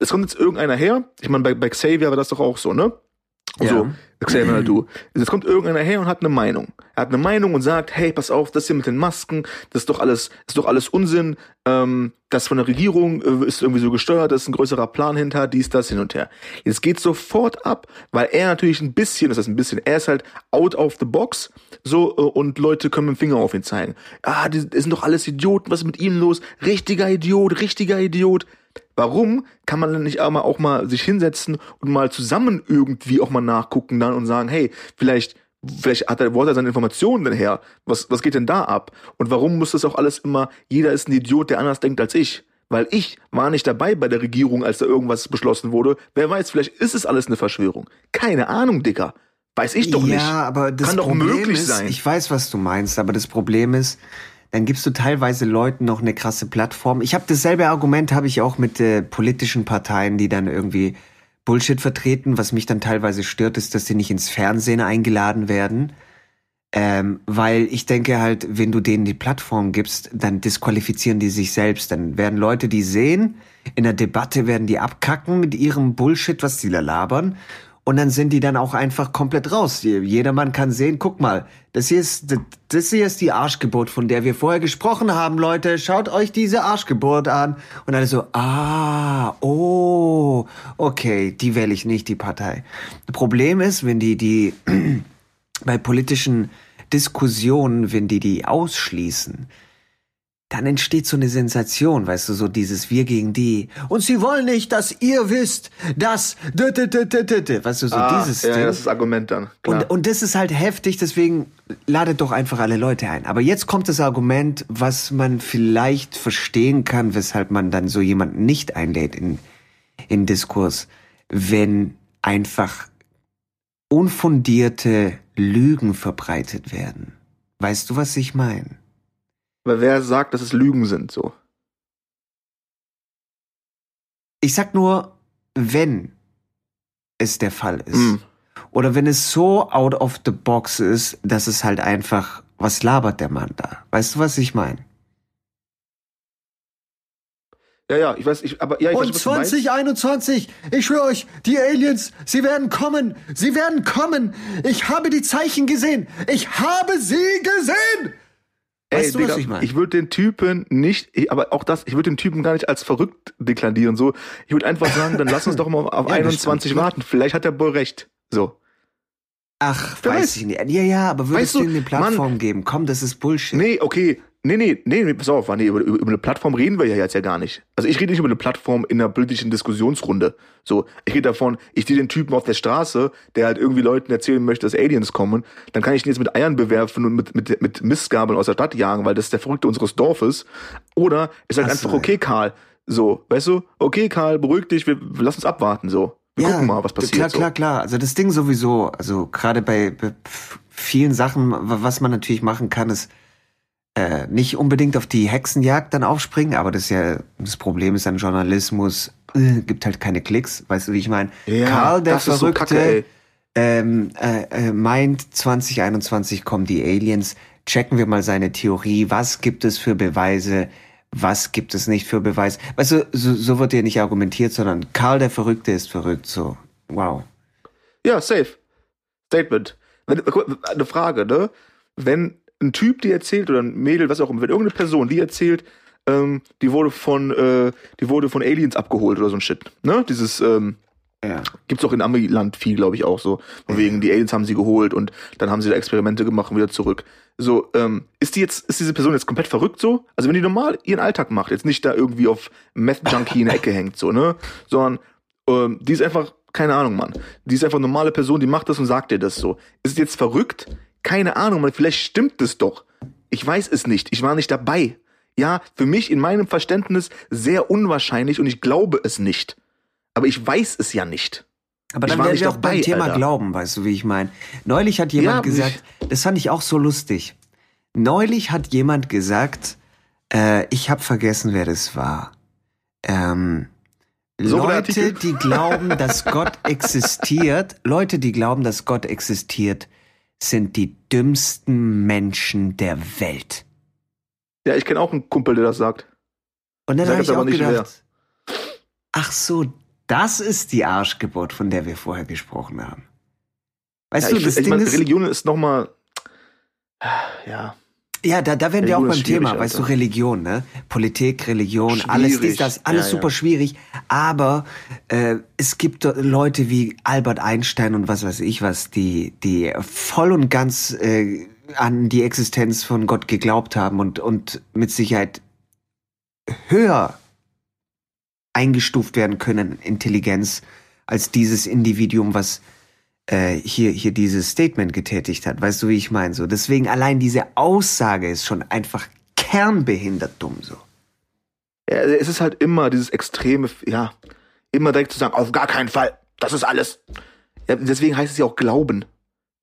Speaker 2: es kommt jetzt irgendeiner her, ich meine, bei, bei Xavier war das doch auch so, ne?
Speaker 1: Ja.
Speaker 2: So, Xavier Nadu. Jetzt kommt irgendeiner her und hat eine Meinung. Er hat eine Meinung und sagt, hey, pass auf, das hier mit den Masken, das ist doch alles, ist doch alles Unsinn. Ähm, das von der Regierung äh, ist irgendwie so gesteuert, da ist ein größerer Plan hinter, dies, das, hin und her. Jetzt geht sofort ab, weil er natürlich ein bisschen, das heißt ein bisschen, er ist halt out of the box, so, äh, und Leute können mit dem Finger auf ihn zeigen. Ah, die, das sind doch alles Idioten, was ist mit ihm los? Richtiger Idiot, richtiger Idiot. Warum kann man denn nicht aber auch mal sich hinsetzen und mal zusammen irgendwie auch mal nachgucken dann und sagen, hey, vielleicht, vielleicht hat er, wo hat er seine Informationen denn her? Was, was geht denn da ab? Und warum muss das auch alles immer, jeder ist ein Idiot, der anders denkt als ich? Weil ich war nicht dabei bei der Regierung, als da irgendwas beschlossen wurde. Wer weiß, vielleicht ist es alles eine Verschwörung. Keine Ahnung, Dicker. Weiß ich doch
Speaker 1: ja,
Speaker 2: nicht.
Speaker 1: aber das
Speaker 2: Kann doch
Speaker 1: Problem
Speaker 2: möglich
Speaker 1: ist,
Speaker 2: sein.
Speaker 1: Ich weiß, was du meinst, aber das Problem ist, dann gibst du teilweise Leuten noch eine krasse Plattform. Ich habe dasselbe Argument habe ich auch mit äh, politischen Parteien, die dann irgendwie Bullshit vertreten. Was mich dann teilweise stört, ist, dass sie nicht ins Fernsehen eingeladen werden. Ähm, weil ich denke halt, wenn du denen die Plattform gibst, dann disqualifizieren die sich selbst. Dann werden Leute, die sehen, in der Debatte werden die abkacken mit ihrem Bullshit, was die da labern. Und dann sind die dann auch einfach komplett raus. Jedermann kann sehen, guck mal, das hier ist, das hier ist die Arschgeburt, von der wir vorher gesprochen haben, Leute. Schaut euch diese Arschgeburt an. Und alle so, ah, oh, okay, die wähle ich nicht, die Partei. Problem ist, wenn die, die, bei politischen Diskussionen, wenn die die ausschließen, dann entsteht so eine Sensation, weißt du, so dieses Wir gegen die. Und sie wollen nicht, dass ihr wisst, dass, weißt du, so
Speaker 2: ah,
Speaker 1: dieses
Speaker 2: ja,
Speaker 1: Ding.
Speaker 2: das ist das Argument dann. Klar.
Speaker 1: Und, und das ist halt heftig, deswegen ladet doch einfach alle Leute ein. Aber jetzt kommt das Argument, was man vielleicht verstehen kann, weshalb man dann so jemanden nicht einlädt in, in Diskurs, wenn einfach unfundierte Lügen verbreitet werden. Weißt du, was ich meine?
Speaker 2: Weil wer sagt, dass es Lügen sind, so?
Speaker 1: Ich sag nur, wenn es der Fall ist.
Speaker 2: Mm.
Speaker 1: Oder wenn es so out of the box ist, dass es halt einfach, was labert der Mann da? Weißt du, was ich meine?
Speaker 2: Ja, ja, ich weiß, ich, aber ja, ich
Speaker 1: Und
Speaker 2: weiß, was du meinst.
Speaker 1: 2021, ich schwöre euch, die Aliens, sie werden kommen, sie werden kommen. Ich habe die Zeichen gesehen. Ich habe sie gesehen. Weißt du, was
Speaker 2: Digga,
Speaker 1: ich meine?
Speaker 2: Ich würde den Typen nicht, ich, aber auch das, ich würde den Typen gar nicht als verrückt deklarieren. So, ich würde einfach sagen, dann lass uns doch mal auf,
Speaker 1: Ja, das
Speaker 2: 21
Speaker 1: stimmt.
Speaker 2: warten. Vielleicht hat der Boy recht. So.
Speaker 1: Ach,
Speaker 2: Wer
Speaker 1: weiß
Speaker 2: weiß?
Speaker 1: ich nicht. Ja, ja, aber würdest
Speaker 2: Weißt
Speaker 1: du
Speaker 2: du,
Speaker 1: denen eine Plattform geben? Komm, das ist Bullshit.
Speaker 2: Nee, okay. Nee, nee, nee, pass auf, nee, über, über, über eine Plattform reden wir ja jetzt ja gar nicht. Also ich rede nicht über eine Plattform in einer politischen Diskussionsrunde. So, ich rede davon, ich sehe den Typen auf der Straße, der halt irgendwie Leuten erzählen möchte, dass Aliens kommen, dann kann ich ihn jetzt mit Eiern bewerfen und mit, mit, mit Mistgabeln aus der Stadt jagen, weil das ist der Verrückte unseres Dorfes. Oder ist halt
Speaker 1: Ach
Speaker 2: einfach, okay, Karl, so, weißt du, okay, Karl, beruhig dich, wir, lass uns abwarten, so. Wir gucken mal, was passiert.
Speaker 1: Klar,
Speaker 2: so.
Speaker 1: klar, klar. Also das Ding sowieso, also gerade bei, bei vielen Sachen, wa- was man natürlich machen kann, ist äh, nicht unbedingt auf die Hexenjagd dann aufspringen, aber das ist ja, das Problem ist an Journalismus, äh, gibt halt keine Klicks, weißt du, wie ich meine?
Speaker 2: Ja,
Speaker 1: Karl, der
Speaker 2: ist so
Speaker 1: Verrückte,
Speaker 2: kacke,
Speaker 1: ähm, äh, äh, meint, 2021 kommen die Aliens, checken wir mal seine Theorie, was gibt es für Beweise, was gibt es nicht für Beweise. Weißt du, so, so wird ja nicht argumentiert, sondern Karl der Verrückte ist verrückt, so. Wow.
Speaker 2: Ja, safe. Statement. Eine Frage, ne? Wenn ein Typ dir erzählt oder ein Mädel, was auch immer, wenn irgendeine Person die erzählt, ähm, die wurde von, äh, die wurde von Aliens abgeholt oder so ein Shit, ne? Dieses, ähm,
Speaker 1: Ja.
Speaker 2: gibt's auch in Amiland viel, glaube ich, auch so. Von wegen, die Aliens haben sie geholt und dann haben sie da Experimente gemacht und wieder zurück. So, ähm, ist die jetzt, ist diese Person jetzt komplett verrückt so? Also wenn die normal ihren Alltag macht, jetzt nicht da irgendwie auf Meth-Junkie in der Ecke hängt, so, ne? Sondern, ähm, die ist einfach, keine Ahnung, Mann. Die ist einfach eine normale Person, die macht das und sagt dir das so. Ist es jetzt verrückt? Keine Ahnung, Mann. Vielleicht stimmt es doch. Ich weiß es nicht. Ich war nicht dabei. Ja, für mich in meinem Verständnis sehr unwahrscheinlich und ich glaube es nicht. Aber ich weiß es ja nicht.
Speaker 1: Aber
Speaker 2: Ich
Speaker 1: dann
Speaker 2: war
Speaker 1: wären
Speaker 2: nicht
Speaker 1: wir auch
Speaker 2: dabei,
Speaker 1: beim Thema
Speaker 2: Alter.
Speaker 1: Glauben, weißt du, wie ich meine. Neulich hat jemand
Speaker 2: Ja,
Speaker 1: gesagt, das fand ich auch so lustig. neulich hat jemand gesagt, äh, ich habe vergessen, wer das war. Ähm,
Speaker 2: So
Speaker 1: Leute, die glauben, dass Gott existiert, Leute, die glauben, dass Gott existiert, sind die dümmsten Menschen der Welt.
Speaker 2: Ja, ich kenne auch einen Kumpel, der das sagt.
Speaker 1: Und dann habe ich auch
Speaker 2: nicht
Speaker 1: gedacht, ach so, das ist die Arschgeburt, von der wir vorher gesprochen haben. Weißt
Speaker 2: Ja,
Speaker 1: du, das
Speaker 2: ich
Speaker 1: Ding
Speaker 2: meine,
Speaker 1: ist,
Speaker 2: Religion ist nochmal. Ja.
Speaker 1: Ja, da, da werden wir auch beim Thema, weißt du. Religion, ne? Politik, Religion, alles
Speaker 2: Schwierig.
Speaker 1: ist das, alles
Speaker 2: Ja,
Speaker 1: super
Speaker 2: ja.
Speaker 1: schwierig. Aber äh, es gibt Leute wie Albert Einstein und was weiß ich was, die, die voll und ganz äh, an die Existenz von Gott geglaubt haben und, und mit Sicherheit höher eingestuft werden können in Intelligenz als dieses Individuum, was äh, hier, hier dieses Statement getätigt hat. Weißt du, wie ich meine? So, deswegen allein diese Aussage ist schon einfach kernbehindert dumm so.
Speaker 2: ja. Es ist halt immer dieses extreme, ja, immer direkt zu sagen, auf gar keinen Fall, das ist alles. Ja, deswegen heißt es ja auch Glauben.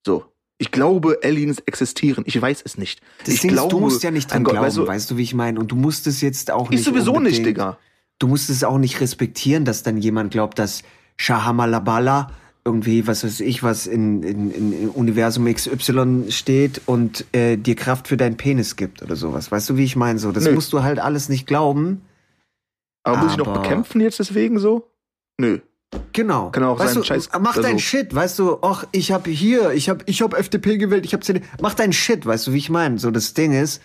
Speaker 2: So. Ich glaube, Aliens existieren. Ich weiß es nicht.
Speaker 1: Das
Speaker 2: ich
Speaker 1: Ding ist, du musst ja nicht dran glauben,
Speaker 2: weißt du,
Speaker 1: weißt du, wie ich meine? Und du musst es jetzt auch nicht.
Speaker 2: Ich sowieso nicht, Digga.
Speaker 1: Du musst es auch nicht respektieren, dass dann jemand glaubt, dass Shahamalabala irgendwie, was weiß ich, was in, in, in Universum XY steht und äh, dir Kraft für deinen Penis gibt oder sowas. Weißt du, wie ich meine? So, das
Speaker 2: Nö.
Speaker 1: musst du halt alles nicht glauben.
Speaker 2: Aber muss ich noch
Speaker 1: Aber-
Speaker 2: bekämpfen jetzt deswegen so? Nö.
Speaker 1: Genau.
Speaker 2: Kann auch
Speaker 1: weißt
Speaker 2: sein,
Speaker 1: du,
Speaker 2: Scheiß-
Speaker 1: Mach dein
Speaker 2: also-
Speaker 1: Shit, weißt du, ach, ich hab hier, ich hab, ich hab FDP gewählt, ich hab CD. Mach dein Shit, weißt du, wie ich meine? So, das Ding ist,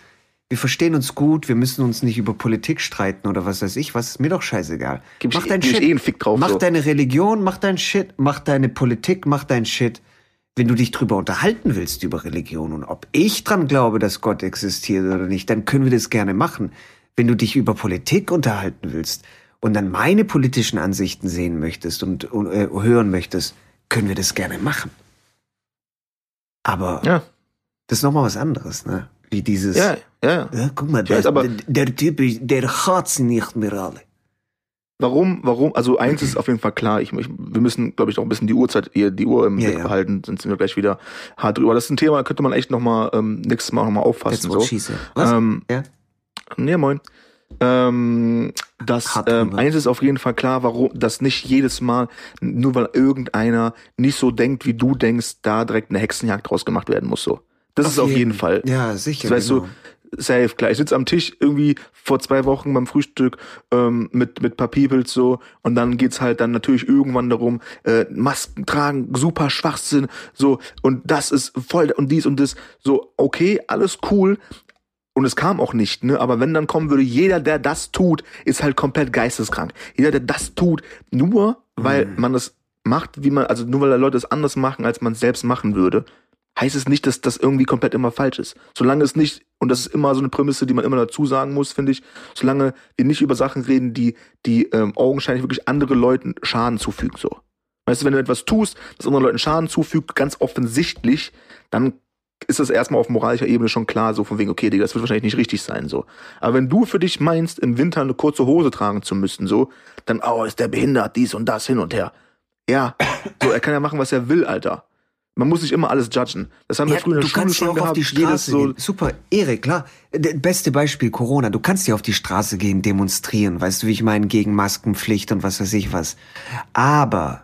Speaker 1: wir verstehen uns gut, wir müssen uns nicht über Politik streiten oder was weiß ich, was ist mir doch scheißegal.
Speaker 2: Gib
Speaker 1: mach dein Shit.
Speaker 2: eh einen Fick drauf.
Speaker 1: mach
Speaker 2: so.
Speaker 1: deine Religion, mach dein Shit, mach deine Politik, mach dein Shit. Wenn du dich drüber unterhalten willst über Religion und ob ich dran glaube, dass Gott existiert oder nicht, dann können wir das gerne machen. Wenn du dich über Politik unterhalten willst und dann meine politischen Ansichten sehen möchtest und, und äh, hören möchtest, können wir das gerne machen. Aber
Speaker 2: Ja,
Speaker 1: das ist nochmal was anderes, ne? Wie dieses.
Speaker 2: ja, ja. ja.
Speaker 1: Guck mal, der,
Speaker 2: aber-
Speaker 1: der, der Typ, der hat sie nicht mehr alle.
Speaker 2: Warum, warum, also eins ist auf jeden Fall klar, ich, ich, wir müssen, glaube ich, noch ein bisschen die Uhrzeit, hier, die Uhr im
Speaker 1: Ja,
Speaker 2: Blick
Speaker 1: ja.
Speaker 2: behalten, sonst sind wir gleich wieder hart drüber. Das ist ein Thema, da könnte man echt nochmal ähm, nächstes Mal nochmal auffassen.
Speaker 1: what
Speaker 2: So.
Speaker 1: said. Was?
Speaker 2: Ähm,
Speaker 1: Ja.
Speaker 2: Ja, moin. Ähm, das ähm, eins ist auf jeden Fall klar, warum, dass nicht jedes Mal, nur weil irgendeiner nicht so denkt, wie du denkst, da direkt eine Hexenjagd draus gemacht werden muss. So. Das ist auf jeden Fall.
Speaker 1: Ja, sicher.
Speaker 2: Das weißt
Speaker 1: genau.
Speaker 2: du, safe, klar. Ich sitze am Tisch irgendwie vor zwei Wochen beim Frühstück ähm, mit, mit paar Peoples so und dann geht's halt dann natürlich irgendwann darum, äh, Masken tragen, super Schwachsinn, so und das ist voll und dies und das, so, okay, alles cool. Und es kam auch nicht, ne? Aber wenn dann kommen würde, jeder, der das tut, ist halt komplett geisteskrank. Jeder, der das tut, nur weil
Speaker 1: Mhm.
Speaker 2: man es macht, wie man, also nur weil Leute es anders machen, als man es selbst machen würde, heißt es nicht, dass das irgendwie komplett immer falsch ist. Solange es nicht, und das ist immer so eine Prämisse, die man immer dazu sagen muss, finde ich, solange wir nicht über Sachen reden, die, die ähm, augenscheinlich wirklich andere Leuten Schaden zufügen, so. Weißt du, wenn du etwas tust, das anderen Leuten Schaden zufügt, ganz offensichtlich, dann ist das erstmal auf moralischer Ebene schon klar, so von wegen, okay, Digga, das wird wahrscheinlich nicht richtig sein, so. Aber wenn du für dich meinst, im Winter eine kurze Hose tragen zu müssen, so, dann, oh, ist der behindert, dies und das hin und her. Ja, so, er kann ja machen, was er will, Alter. Man muss nicht immer alles judgen. Das haben wir
Speaker 1: Ja,
Speaker 2: früher in
Speaker 1: du
Speaker 2: der Schule
Speaker 1: kannst ja
Speaker 2: schon
Speaker 1: auch auf
Speaker 2: gehabt. Jedes
Speaker 1: Straße
Speaker 2: so,
Speaker 1: gehen. Super, Erik, klar. Beste Beispiel Corona. Du kannst ja auf die Straße gehen, demonstrieren. Weißt du, wie ich meine, gegen Maskenpflicht und was weiß ich was. Aber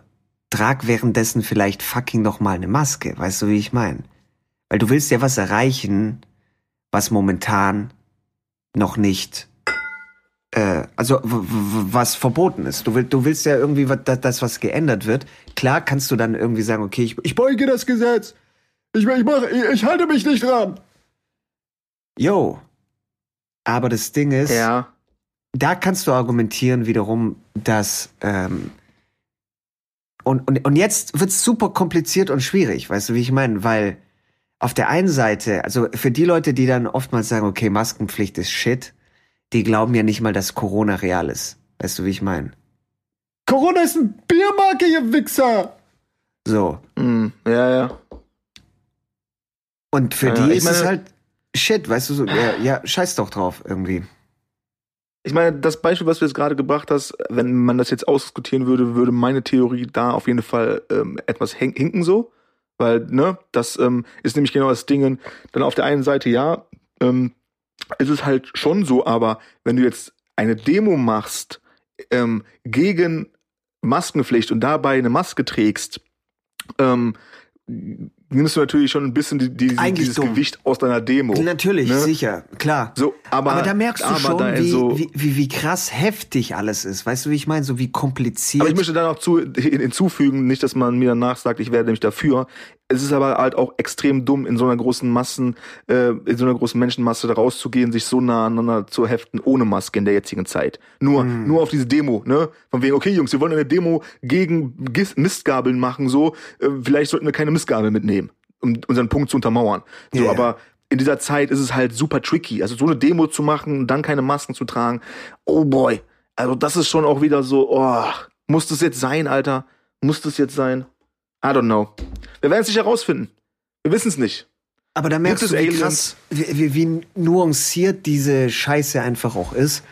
Speaker 1: trag währenddessen vielleicht fucking noch mal eine Maske. Weißt du, wie ich meine? Weil du willst ja was erreichen, was momentan noch nicht, also w- w- was verboten ist. Du, will, du willst ja irgendwie, dass das was geändert wird. Klar kannst du dann irgendwie sagen, okay, ich, ich beuge das Gesetz. Ich, ich, mach, ich, ich halte mich nicht dran. Jo. Aber das Ding ist,
Speaker 2: ja,
Speaker 1: da kannst du argumentieren wiederum, dass ähm, und, und, und jetzt wird's super kompliziert und schwierig, weißt du, wie ich meine? Weil auf der einen Seite, also für die Leute, die dann oftmals sagen, okay, Maskenpflicht ist shit, die glauben ja nicht mal, dass Corona real ist. Weißt du, wie ich meine? Corona ist ein Biermarke, ihr Wichser! So.
Speaker 2: mm, ja, ja.
Speaker 1: Und für
Speaker 2: Ja,
Speaker 1: die
Speaker 2: ich
Speaker 1: ist es
Speaker 2: meine-
Speaker 1: halt shit, weißt du, so, ja, ja, scheiß doch drauf irgendwie.
Speaker 2: Ich meine, das Beispiel, was du jetzt gerade gebracht hast, wenn man das jetzt ausdiskutieren würde, würde meine Theorie da auf jeden Fall ähm, etwas hin- hinken so. Weil, ne, das ähm, ist nämlich genau das Ding. Dann auf der einen Seite, ja, ähm, ist es halt schon so, aber wenn du jetzt eine Demo machst ähm, gegen Maskenpflicht und dabei eine Maske trägst, ähm, nimmst du natürlich schon ein bisschen die, die, dieses
Speaker 1: dumm.
Speaker 2: Gewicht aus deiner Demo.
Speaker 1: Natürlich,
Speaker 2: Ne?
Speaker 1: sicher, klar.
Speaker 2: So, aber,
Speaker 1: Aber, da merkst du schon,
Speaker 2: da
Speaker 1: wie,
Speaker 2: so,
Speaker 1: wie, wie, wie krass heftig alles ist. Weißt du, wie ich meine? So wie kompliziert.
Speaker 2: Aber ich möchte dann auch zu, hinzufügen, nicht, dass man mir danach sagt, ich werde nämlich dafür. Es ist aber halt auch extrem dumm, in so einer großen Massen, äh, in so einer großen Menschenmasse da rauszugehen, sich so nah aneinander zu heften, ohne Maske in der jetzigen Zeit. Nur,
Speaker 1: Mhm.
Speaker 2: nur auf diese Demo, ne? Von wegen, okay, Jungs, wir wollen eine Demo gegen Gis- Mistgabeln machen, so, äh, vielleicht sollten wir keine Mistgabel mitnehmen, um unseren Punkt zu untermauern. So,
Speaker 1: ja.
Speaker 2: aber in dieser Zeit ist es halt super tricky. Also so eine Demo zu machen und dann keine Masken zu tragen, oh boy. Also das ist schon auch wieder so, oh, muss das jetzt sein, Alter? Muss das jetzt sein? I don't know. Wir werden es nicht herausfinden. Wir wissen es nicht.
Speaker 1: Aber da merkst
Speaker 2: Gibt
Speaker 1: du,
Speaker 2: es
Speaker 1: wie
Speaker 2: Aliens?
Speaker 1: krass, wie, wie, nuanciert diese Scheiße einfach auch ist.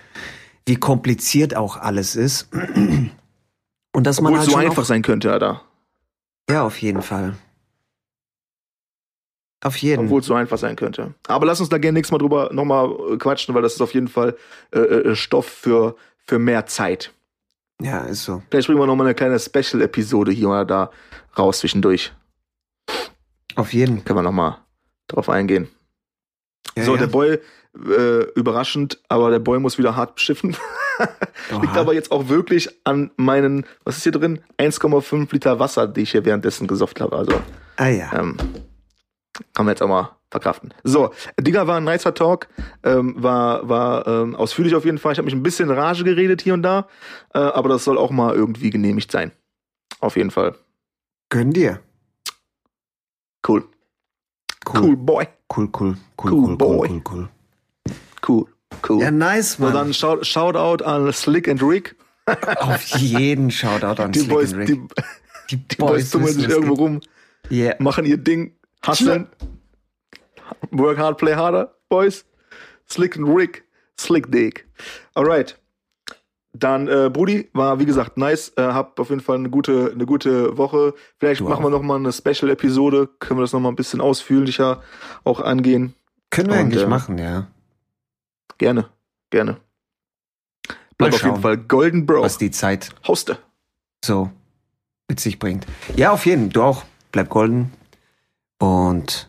Speaker 1: Wie kompliziert auch alles ist. Und dass man
Speaker 2: Obwohl es
Speaker 1: halt
Speaker 2: so einfach sein könnte, Alter.
Speaker 1: Ja, auf jeden Fall. Auf jeden.
Speaker 2: Obwohl es so einfach sein könnte. Aber lass uns da gerne nächstes Mal drüber nochmal äh, quatschen, weil das ist auf jeden Fall äh, äh, Stoff für, für mehr Zeit.
Speaker 1: Ja, ist so.
Speaker 2: Vielleicht bringen wir nochmal eine kleine Special-Episode hier oder da raus zwischendurch.
Speaker 1: Auf jeden.
Speaker 2: Können wir nochmal drauf eingehen.
Speaker 1: Ja,
Speaker 2: so,
Speaker 1: ja.
Speaker 2: der Boy, äh, überraschend, aber der Boy muss wieder hart beschiffen. Liegt aber jetzt auch wirklich an meinen, was ist hier drin? 1,5 Liter Wasser, die ich hier währenddessen gesofft habe. Also,
Speaker 1: Ah ja.
Speaker 2: ähm, kann man jetzt auch mal verkraften. So, Digga, war ein nicer Talk, ähm, war, war ähm, ausführlich auf jeden Fall. Ich habe mich ein bisschen Rage geredet hier und da, äh, aber das soll auch mal irgendwie genehmigt sein. Auf jeden Fall.
Speaker 1: Gönn dir.
Speaker 2: Cool.
Speaker 1: Cool.
Speaker 2: Cool, boy.
Speaker 1: Cool, cool, cool,
Speaker 2: Cool
Speaker 1: cool,
Speaker 2: boy.
Speaker 1: cool, cool, cool.
Speaker 2: Cool.
Speaker 1: Ja, nice, Mann.
Speaker 2: dann shout, Shoutout an Slick and Rick.
Speaker 1: Auf jeden Shoutout an
Speaker 2: Die
Speaker 1: Slick
Speaker 2: Boys,
Speaker 1: and Rick.
Speaker 2: die,
Speaker 1: die
Speaker 2: die Boys tummeln sich irgendwo rum,
Speaker 1: Yeah.
Speaker 2: machen ihr Ding, hustlen. Work hard, play harder, Boys. Slick and Rick, Slick Dick. Alright. Dann, äh, Brudi, war wie gesagt nice. Äh, hab auf jeden Fall eine gute, eine gute Woche. Vielleicht
Speaker 1: Du
Speaker 2: machen
Speaker 1: auch.
Speaker 2: wir noch mal eine Special-Episode. Können wir das noch mal ein bisschen ausführlicher auch angehen.
Speaker 1: Können wir
Speaker 2: Und,
Speaker 1: eigentlich
Speaker 2: äh,
Speaker 1: machen, ja.
Speaker 2: Gerne, gerne.
Speaker 1: Mal
Speaker 2: Bleib auf jeden Fall Golden Bro.
Speaker 1: was die Zeit
Speaker 2: Hoste.
Speaker 1: so mit sich bringt. Ja, auf jeden. Du auch. Bleib golden. Und